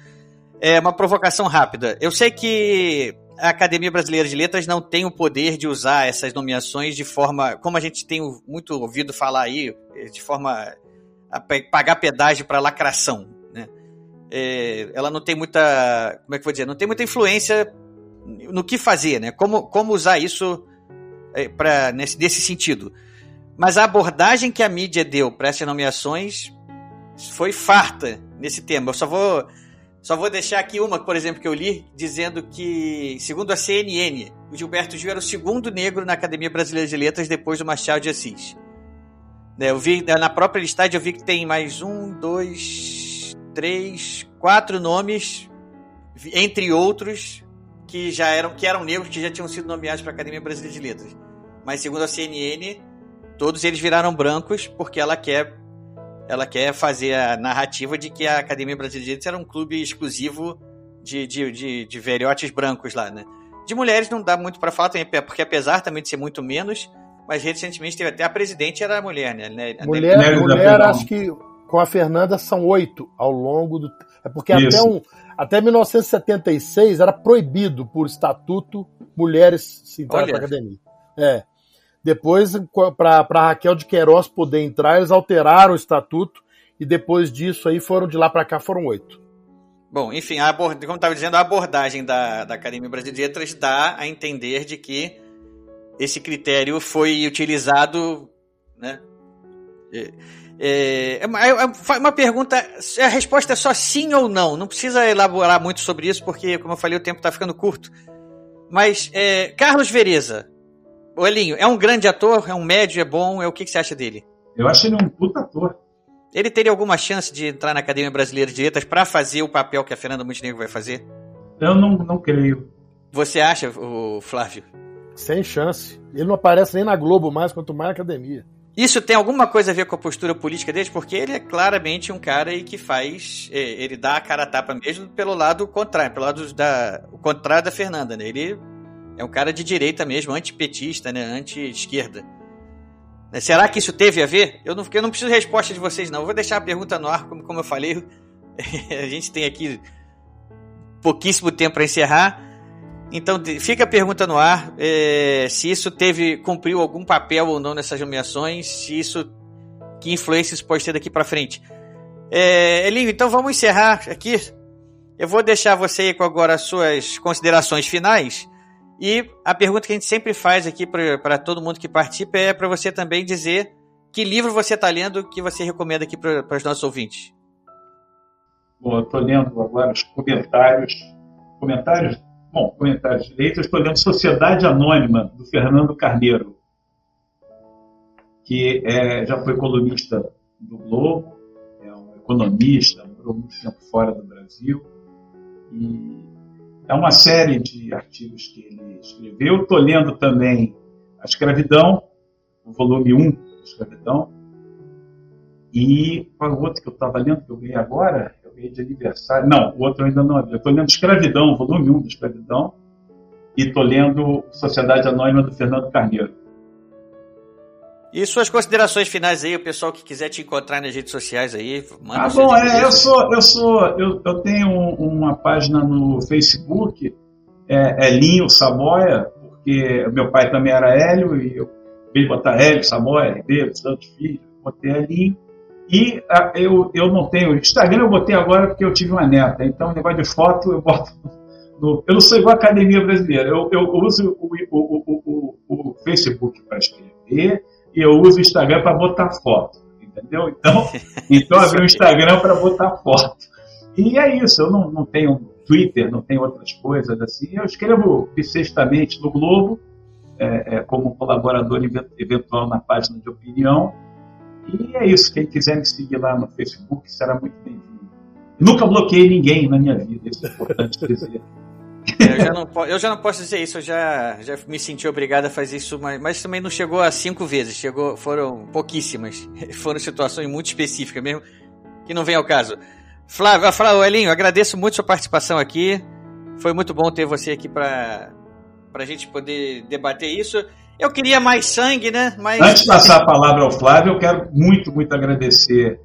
É uma provocação rápida. Eu sei que a Academia Brasileira de Letras não tem o poder de usar essas nomeações de forma, como a gente tem muito ouvido falar aí, de forma a pagar pedágio para lacração, né? É, ela não tem muita, como é que vou dizer, não tem muita influência no que fazer, né? Como, como usar isso é, para nesse, nesse sentido. Mas a abordagem que a mídia deu para essas nomeações foi farta nesse tema. Eu só vou só vou deixar aqui uma, por exemplo, que eu li, dizendo que, segundo a CNN, o Gilberto Gil era o segundo negro na Academia Brasileira de Letras depois do Machado de Assis. Né, eu vi, na própria listagem eu vi que tem mais um, dois, três, quatro nomes, entre outros, que já eram, que eram negros, que já tinham sido nomeados para a Academia Brasileira de Letras. Mas segundo a CNN, todos eles viraram brancos porque ela quer ela quer fazer a narrativa de que a Academia Brasileira de Direito era um clube exclusivo de, de, de, de velhotes brancos lá, né? De mulheres não dá muito para falar também, porque apesar também de ser muito menos, mas recentemente teve até a presidente era mulher, né?
Mulher, mulher, mulher acho que com a Fernanda são oito ao longo do. É porque até, um, até 1976 era proibido por estatuto mulheres se entrarem para academia. É. Depois, para Raquel de Queiroz poder entrar, eles alteraram o estatuto e depois disso aí foram de lá para cá foram oito.
Bom, enfim, a como estava dizendo, a abordagem da, da Academia Brasileira de Letras dá a entender de que esse critério foi utilizado, né? É, é, é, uma, é uma pergunta, a resposta é só sim ou não. Não precisa elaborar muito sobre isso, porque, como eu falei, o tempo está ficando curto. Mas, é, Carlos Vereza, o Elinho, é um grande ator? É um médio? É bom? É o que, que você acha dele?
Eu acho ele um puta ator.
Ele teria alguma chance de entrar na Academia Brasileira de Letras para fazer o papel que a Fernanda Montenegro vai fazer?
Eu não, não creio.
Você acha, o Flávio?
Sem chance. Ele não aparece nem na Globo mais, quanto mais na academia.
Isso tem alguma coisa a ver com a postura política dele? Porque ele é claramente um cara aí que faz. É, ele dá a cara a tapa mesmo pelo lado contrário, pelo lado da. O contrário da Fernanda, né? Ele é um cara de direita mesmo, antipetista, né? Anti-esquerda. Né, será que isso teve a ver? Eu não, eu não preciso de resposta de vocês, não. Eu vou deixar a pergunta no ar, como, como eu falei. a gente tem aqui pouquíssimo tempo para encerrar. Então fica a pergunta no ar é, se isso teve cumpriu algum papel ou não nessas nomeações, se isso que influência isso pode ter daqui para frente. É, Elinho, então vamos encerrar aqui. Eu vou deixar você com agora as suas considerações finais e a pergunta que a gente sempre faz aqui para todo mundo que participa é para você também dizer que livro você está lendo que você recomenda aqui para os nossos ouvintes.
Bom, estou lendo agora os comentários. Comentários? Bom, comentários direitos. Estou lendo Sociedade Anônima, do Fernando Carneiro, que é, já foi colunista do Globo, é um economista, morou muito tempo fora do Brasil. E é uma série de artigos que ele escreveu. Estou lendo também A Escravidão, o volume 1 da Escravidão. E qual é o outro que eu estava lendo, que eu ganhei agora? Eu ganhei de aniversário. Não, o outro eu ainda não abri. estou lendo Escravidão, volume 1 da
E suas considerações finais aí, o pessoal que quiser te encontrar nas redes sociais aí,
manda Ah, bom, é, eu sou, eu sou, eu, eu tenho uma página no Facebook, é, é Linho Saboia, porque meu pai também era Hélio e eu veio botar Hélio, Saboia, Ribeiro, Santos Filho, botei Elinho. E a, eu, eu não tenho. Instagram eu botei agora porque eu tive uma neta. Então, o negócio de foto eu boto. No, eu não sou igual a academia brasileira. Eu, eu uso o, o, o, o Facebook para escrever e eu uso o Instagram para botar foto. Entendeu? Então, então abri o Instagram para botar foto. E é isso. Eu não, não tenho Twitter, não tenho outras coisas assim. Eu escrevo bissextamente no Globo, é, é, como colaborador eventual na página de opinião e é isso. Quem quiser me seguir lá no Facebook será muito bem-vindo. Nunca bloqueei ninguém na minha vida, isso é importante dizer.
Eu já, não, eu já não posso dizer isso, eu já, já me senti obrigado a fazer isso, mas, mas também não chegou a cinco vezes, chegou, foram pouquíssimas. Foram situações muito específicas mesmo, que não vem ao caso. Flávio, Flávio Elinho, agradeço muito sua participação aqui. Foi muito bom ter você aqui para a gente poder debater isso. Eu queria mais sangue, né? Mas...
Antes de passar a palavra ao Flávio, eu quero muito, muito agradecer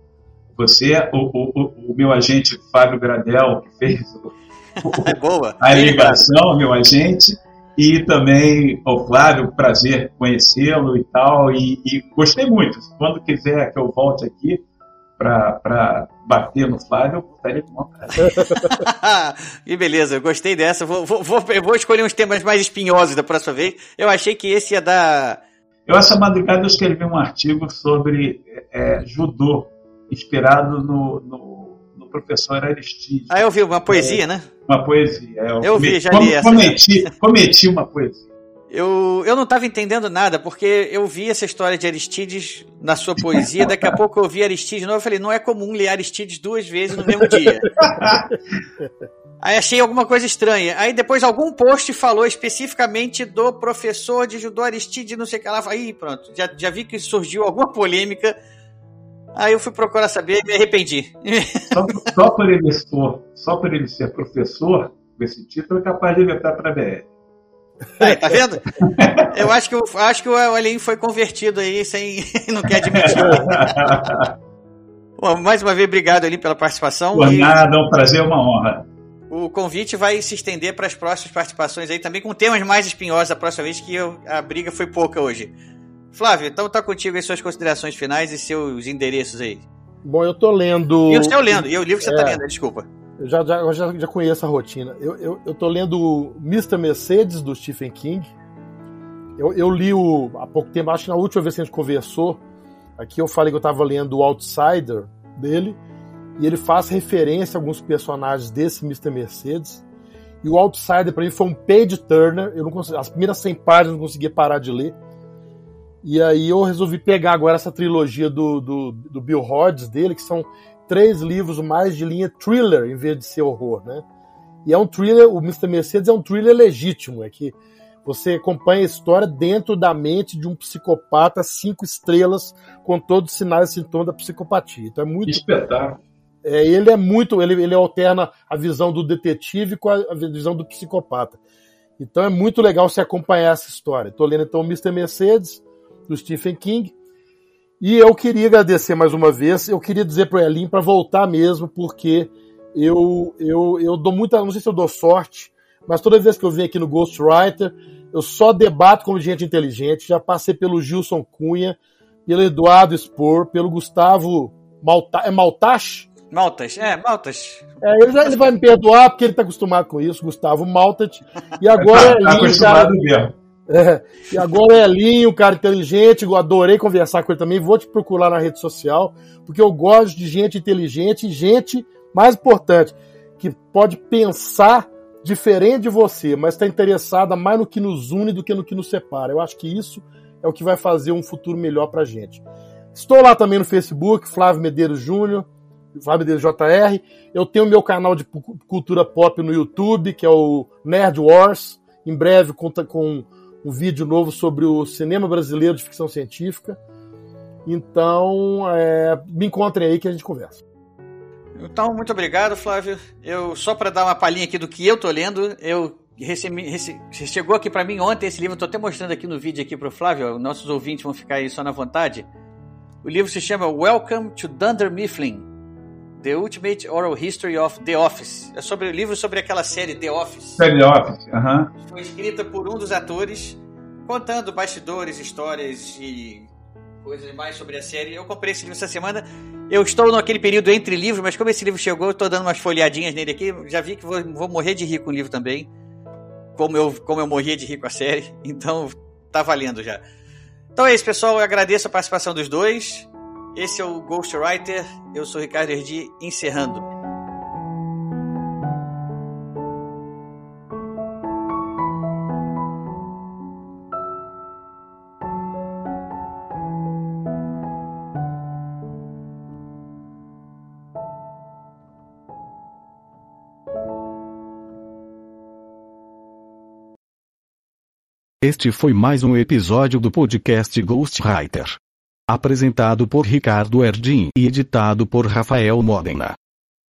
você, o, o, o meu agente Fábio Gradel, que fez o,
Boa.
a ligação, meu agente, e também o Flávio, prazer conhecê-lo e tal, e, e gostei muito. Quando quiser que eu volte aqui, para bater no Flávio, eu gostaria de montar.
que beleza, eu gostei dessa. Vou, vou, vou, vou, escolher uns temas mais espinhosos da próxima vez. Eu achei que esse ia dar.
Eu, essa madrugada, eu escrevi um artigo sobre é, judô, inspirado no, no, no, professor Aristides.
Ah, eu vi, uma poesia,
é,
né?
Uma poesia.
É, eu, eu vi, já li essa.
Cometi, cometi uma poesia.
Eu, eu não estava entendendo nada, porque eu vi essa história de Aristides na sua poesia, daqui a pouco eu vi Aristides de novo, eu falei, não é comum ler Aristides duas vezes no mesmo dia. Aí achei alguma coisa estranha. Aí depois algum post falou especificamente do professor de judô Aristides, não sei o que lá. Aí pronto, já, já vi que surgiu alguma polêmica. Aí eu fui procurar saber e me arrependi.
Só, só, por ele for, só por ele ser professor desse título é capaz de inventar para a BR.
Aí, tá vendo? Eu acho que, eu, acho que o Elinho foi convertido aí sem. não quer admitir. Bom, mais uma vez, obrigado ali pela participação.
Por nada, é um prazer, uma honra.
O convite vai se estender para as próximas participações aí também com temas mais espinhosos da próxima vez, que eu, a briga foi pouca hoje. Flávio, então tá contigo aí suas considerações finais e seus endereços aí.
Bom, eu tô lendo.
E o seu lendo, e o livro que você tá é... tá lendo, desculpa.
Eu já, já, já, já conheço a rotina. Eu, eu, eu tô lendo Mr. Mercedes, do Stephen King. Eu, eu li o, há pouco tempo, acho que na última vez que a gente conversou, aqui eu falei que eu estava lendo o Outsider dele, e ele faz referência a alguns personagens desse Mr. Mercedes. E o Outsider para mim foi um page turner, eu não consegui, as primeiras 100 páginas eu não conseguia parar de ler. E aí eu resolvi pegar agora essa trilogia do, do, do Bill Hodges dele, que são três livros mais de linha thriller em vez de ser horror, né? E é um thriller, o Mr. Mercedes é um thriller legítimo, é que você acompanha a história dentro da mente de um psicopata cinco estrelas com todos os sinais e sintomas da psicopatia. Então é muito
espetáculo.
É, ele é muito, ele, ele alterna a visão do detetive com a, a visão do psicopata. Então é muito legal você acompanhar essa história. Estou lendo então o Mr. Mercedes do Stephen King e eu queria agradecer mais uma vez. Eu queria dizer para Elin para voltar mesmo, porque eu, eu, eu dou muita. Não sei se eu dou sorte, mas toda vez que eu venho aqui no Ghostwriter, eu só debato com gente inteligente. Já passei pelo Gilson Cunha, pelo Eduardo Spor, pelo Gustavo Malta, é Maltache?
Maltas, é, Maltas.
É, ele, já, ele vai me perdoar porque ele está acostumado com isso, Gustavo Maltat. E agora.
Tá, tá acostumado mesmo.
É, e agora é Elinho, cara inteligente, eu adorei conversar com ele também. Vou te procurar na rede social, porque eu gosto de gente inteligente e gente, mais importante, que pode pensar diferente de você, mas está interessada mais no que nos une do que no que nos separa. Eu acho que isso é o que vai fazer um futuro melhor pra gente. Estou lá também no Facebook, Flávio Medeiros Júnior, Flávio Medeiros JR. Eu tenho meu canal de cultura pop no YouTube, que é o Nerd Wars. Em breve, conta com um vídeo novo sobre o cinema brasileiro de ficção científica. Então, é, me encontrem aí que a gente conversa.
Então, muito obrigado, Flávio. Eu só para dar uma palhinha aqui do que eu tô lendo, eu recebi, rece, chegou aqui para mim ontem esse livro, estou até mostrando aqui no vídeo aqui pro Flávio, nossos ouvintes vão ficar aí só na vontade. O livro se chama Welcome to Dunder Mifflin, The Ultimate Oral History of The Office. É sobre o livro sobre aquela série The Office.
Série The Office, aham. Uh -huh.
Foi escrita por um dos atores, contando bastidores, histórias e coisas mais sobre a série. Eu comprei esse livro essa semana. Eu estou naquele período entre livros, mas como esse livro chegou, eu estou dando umas folheadinhas nele aqui. Já vi que vou, vou morrer de rir com o livro também. Como eu, como eu morria de rir com a série. Então, tá valendo já. Então é isso, pessoal. Eu agradeço a participação dos dois. Esse é o Ghostwriter. Eu sou Ricardo Erdi, encerrando.
Este foi mais um episódio do podcast Ghostwriter. Apresentado por Ricardo Erdin e editado por Rafael Modena.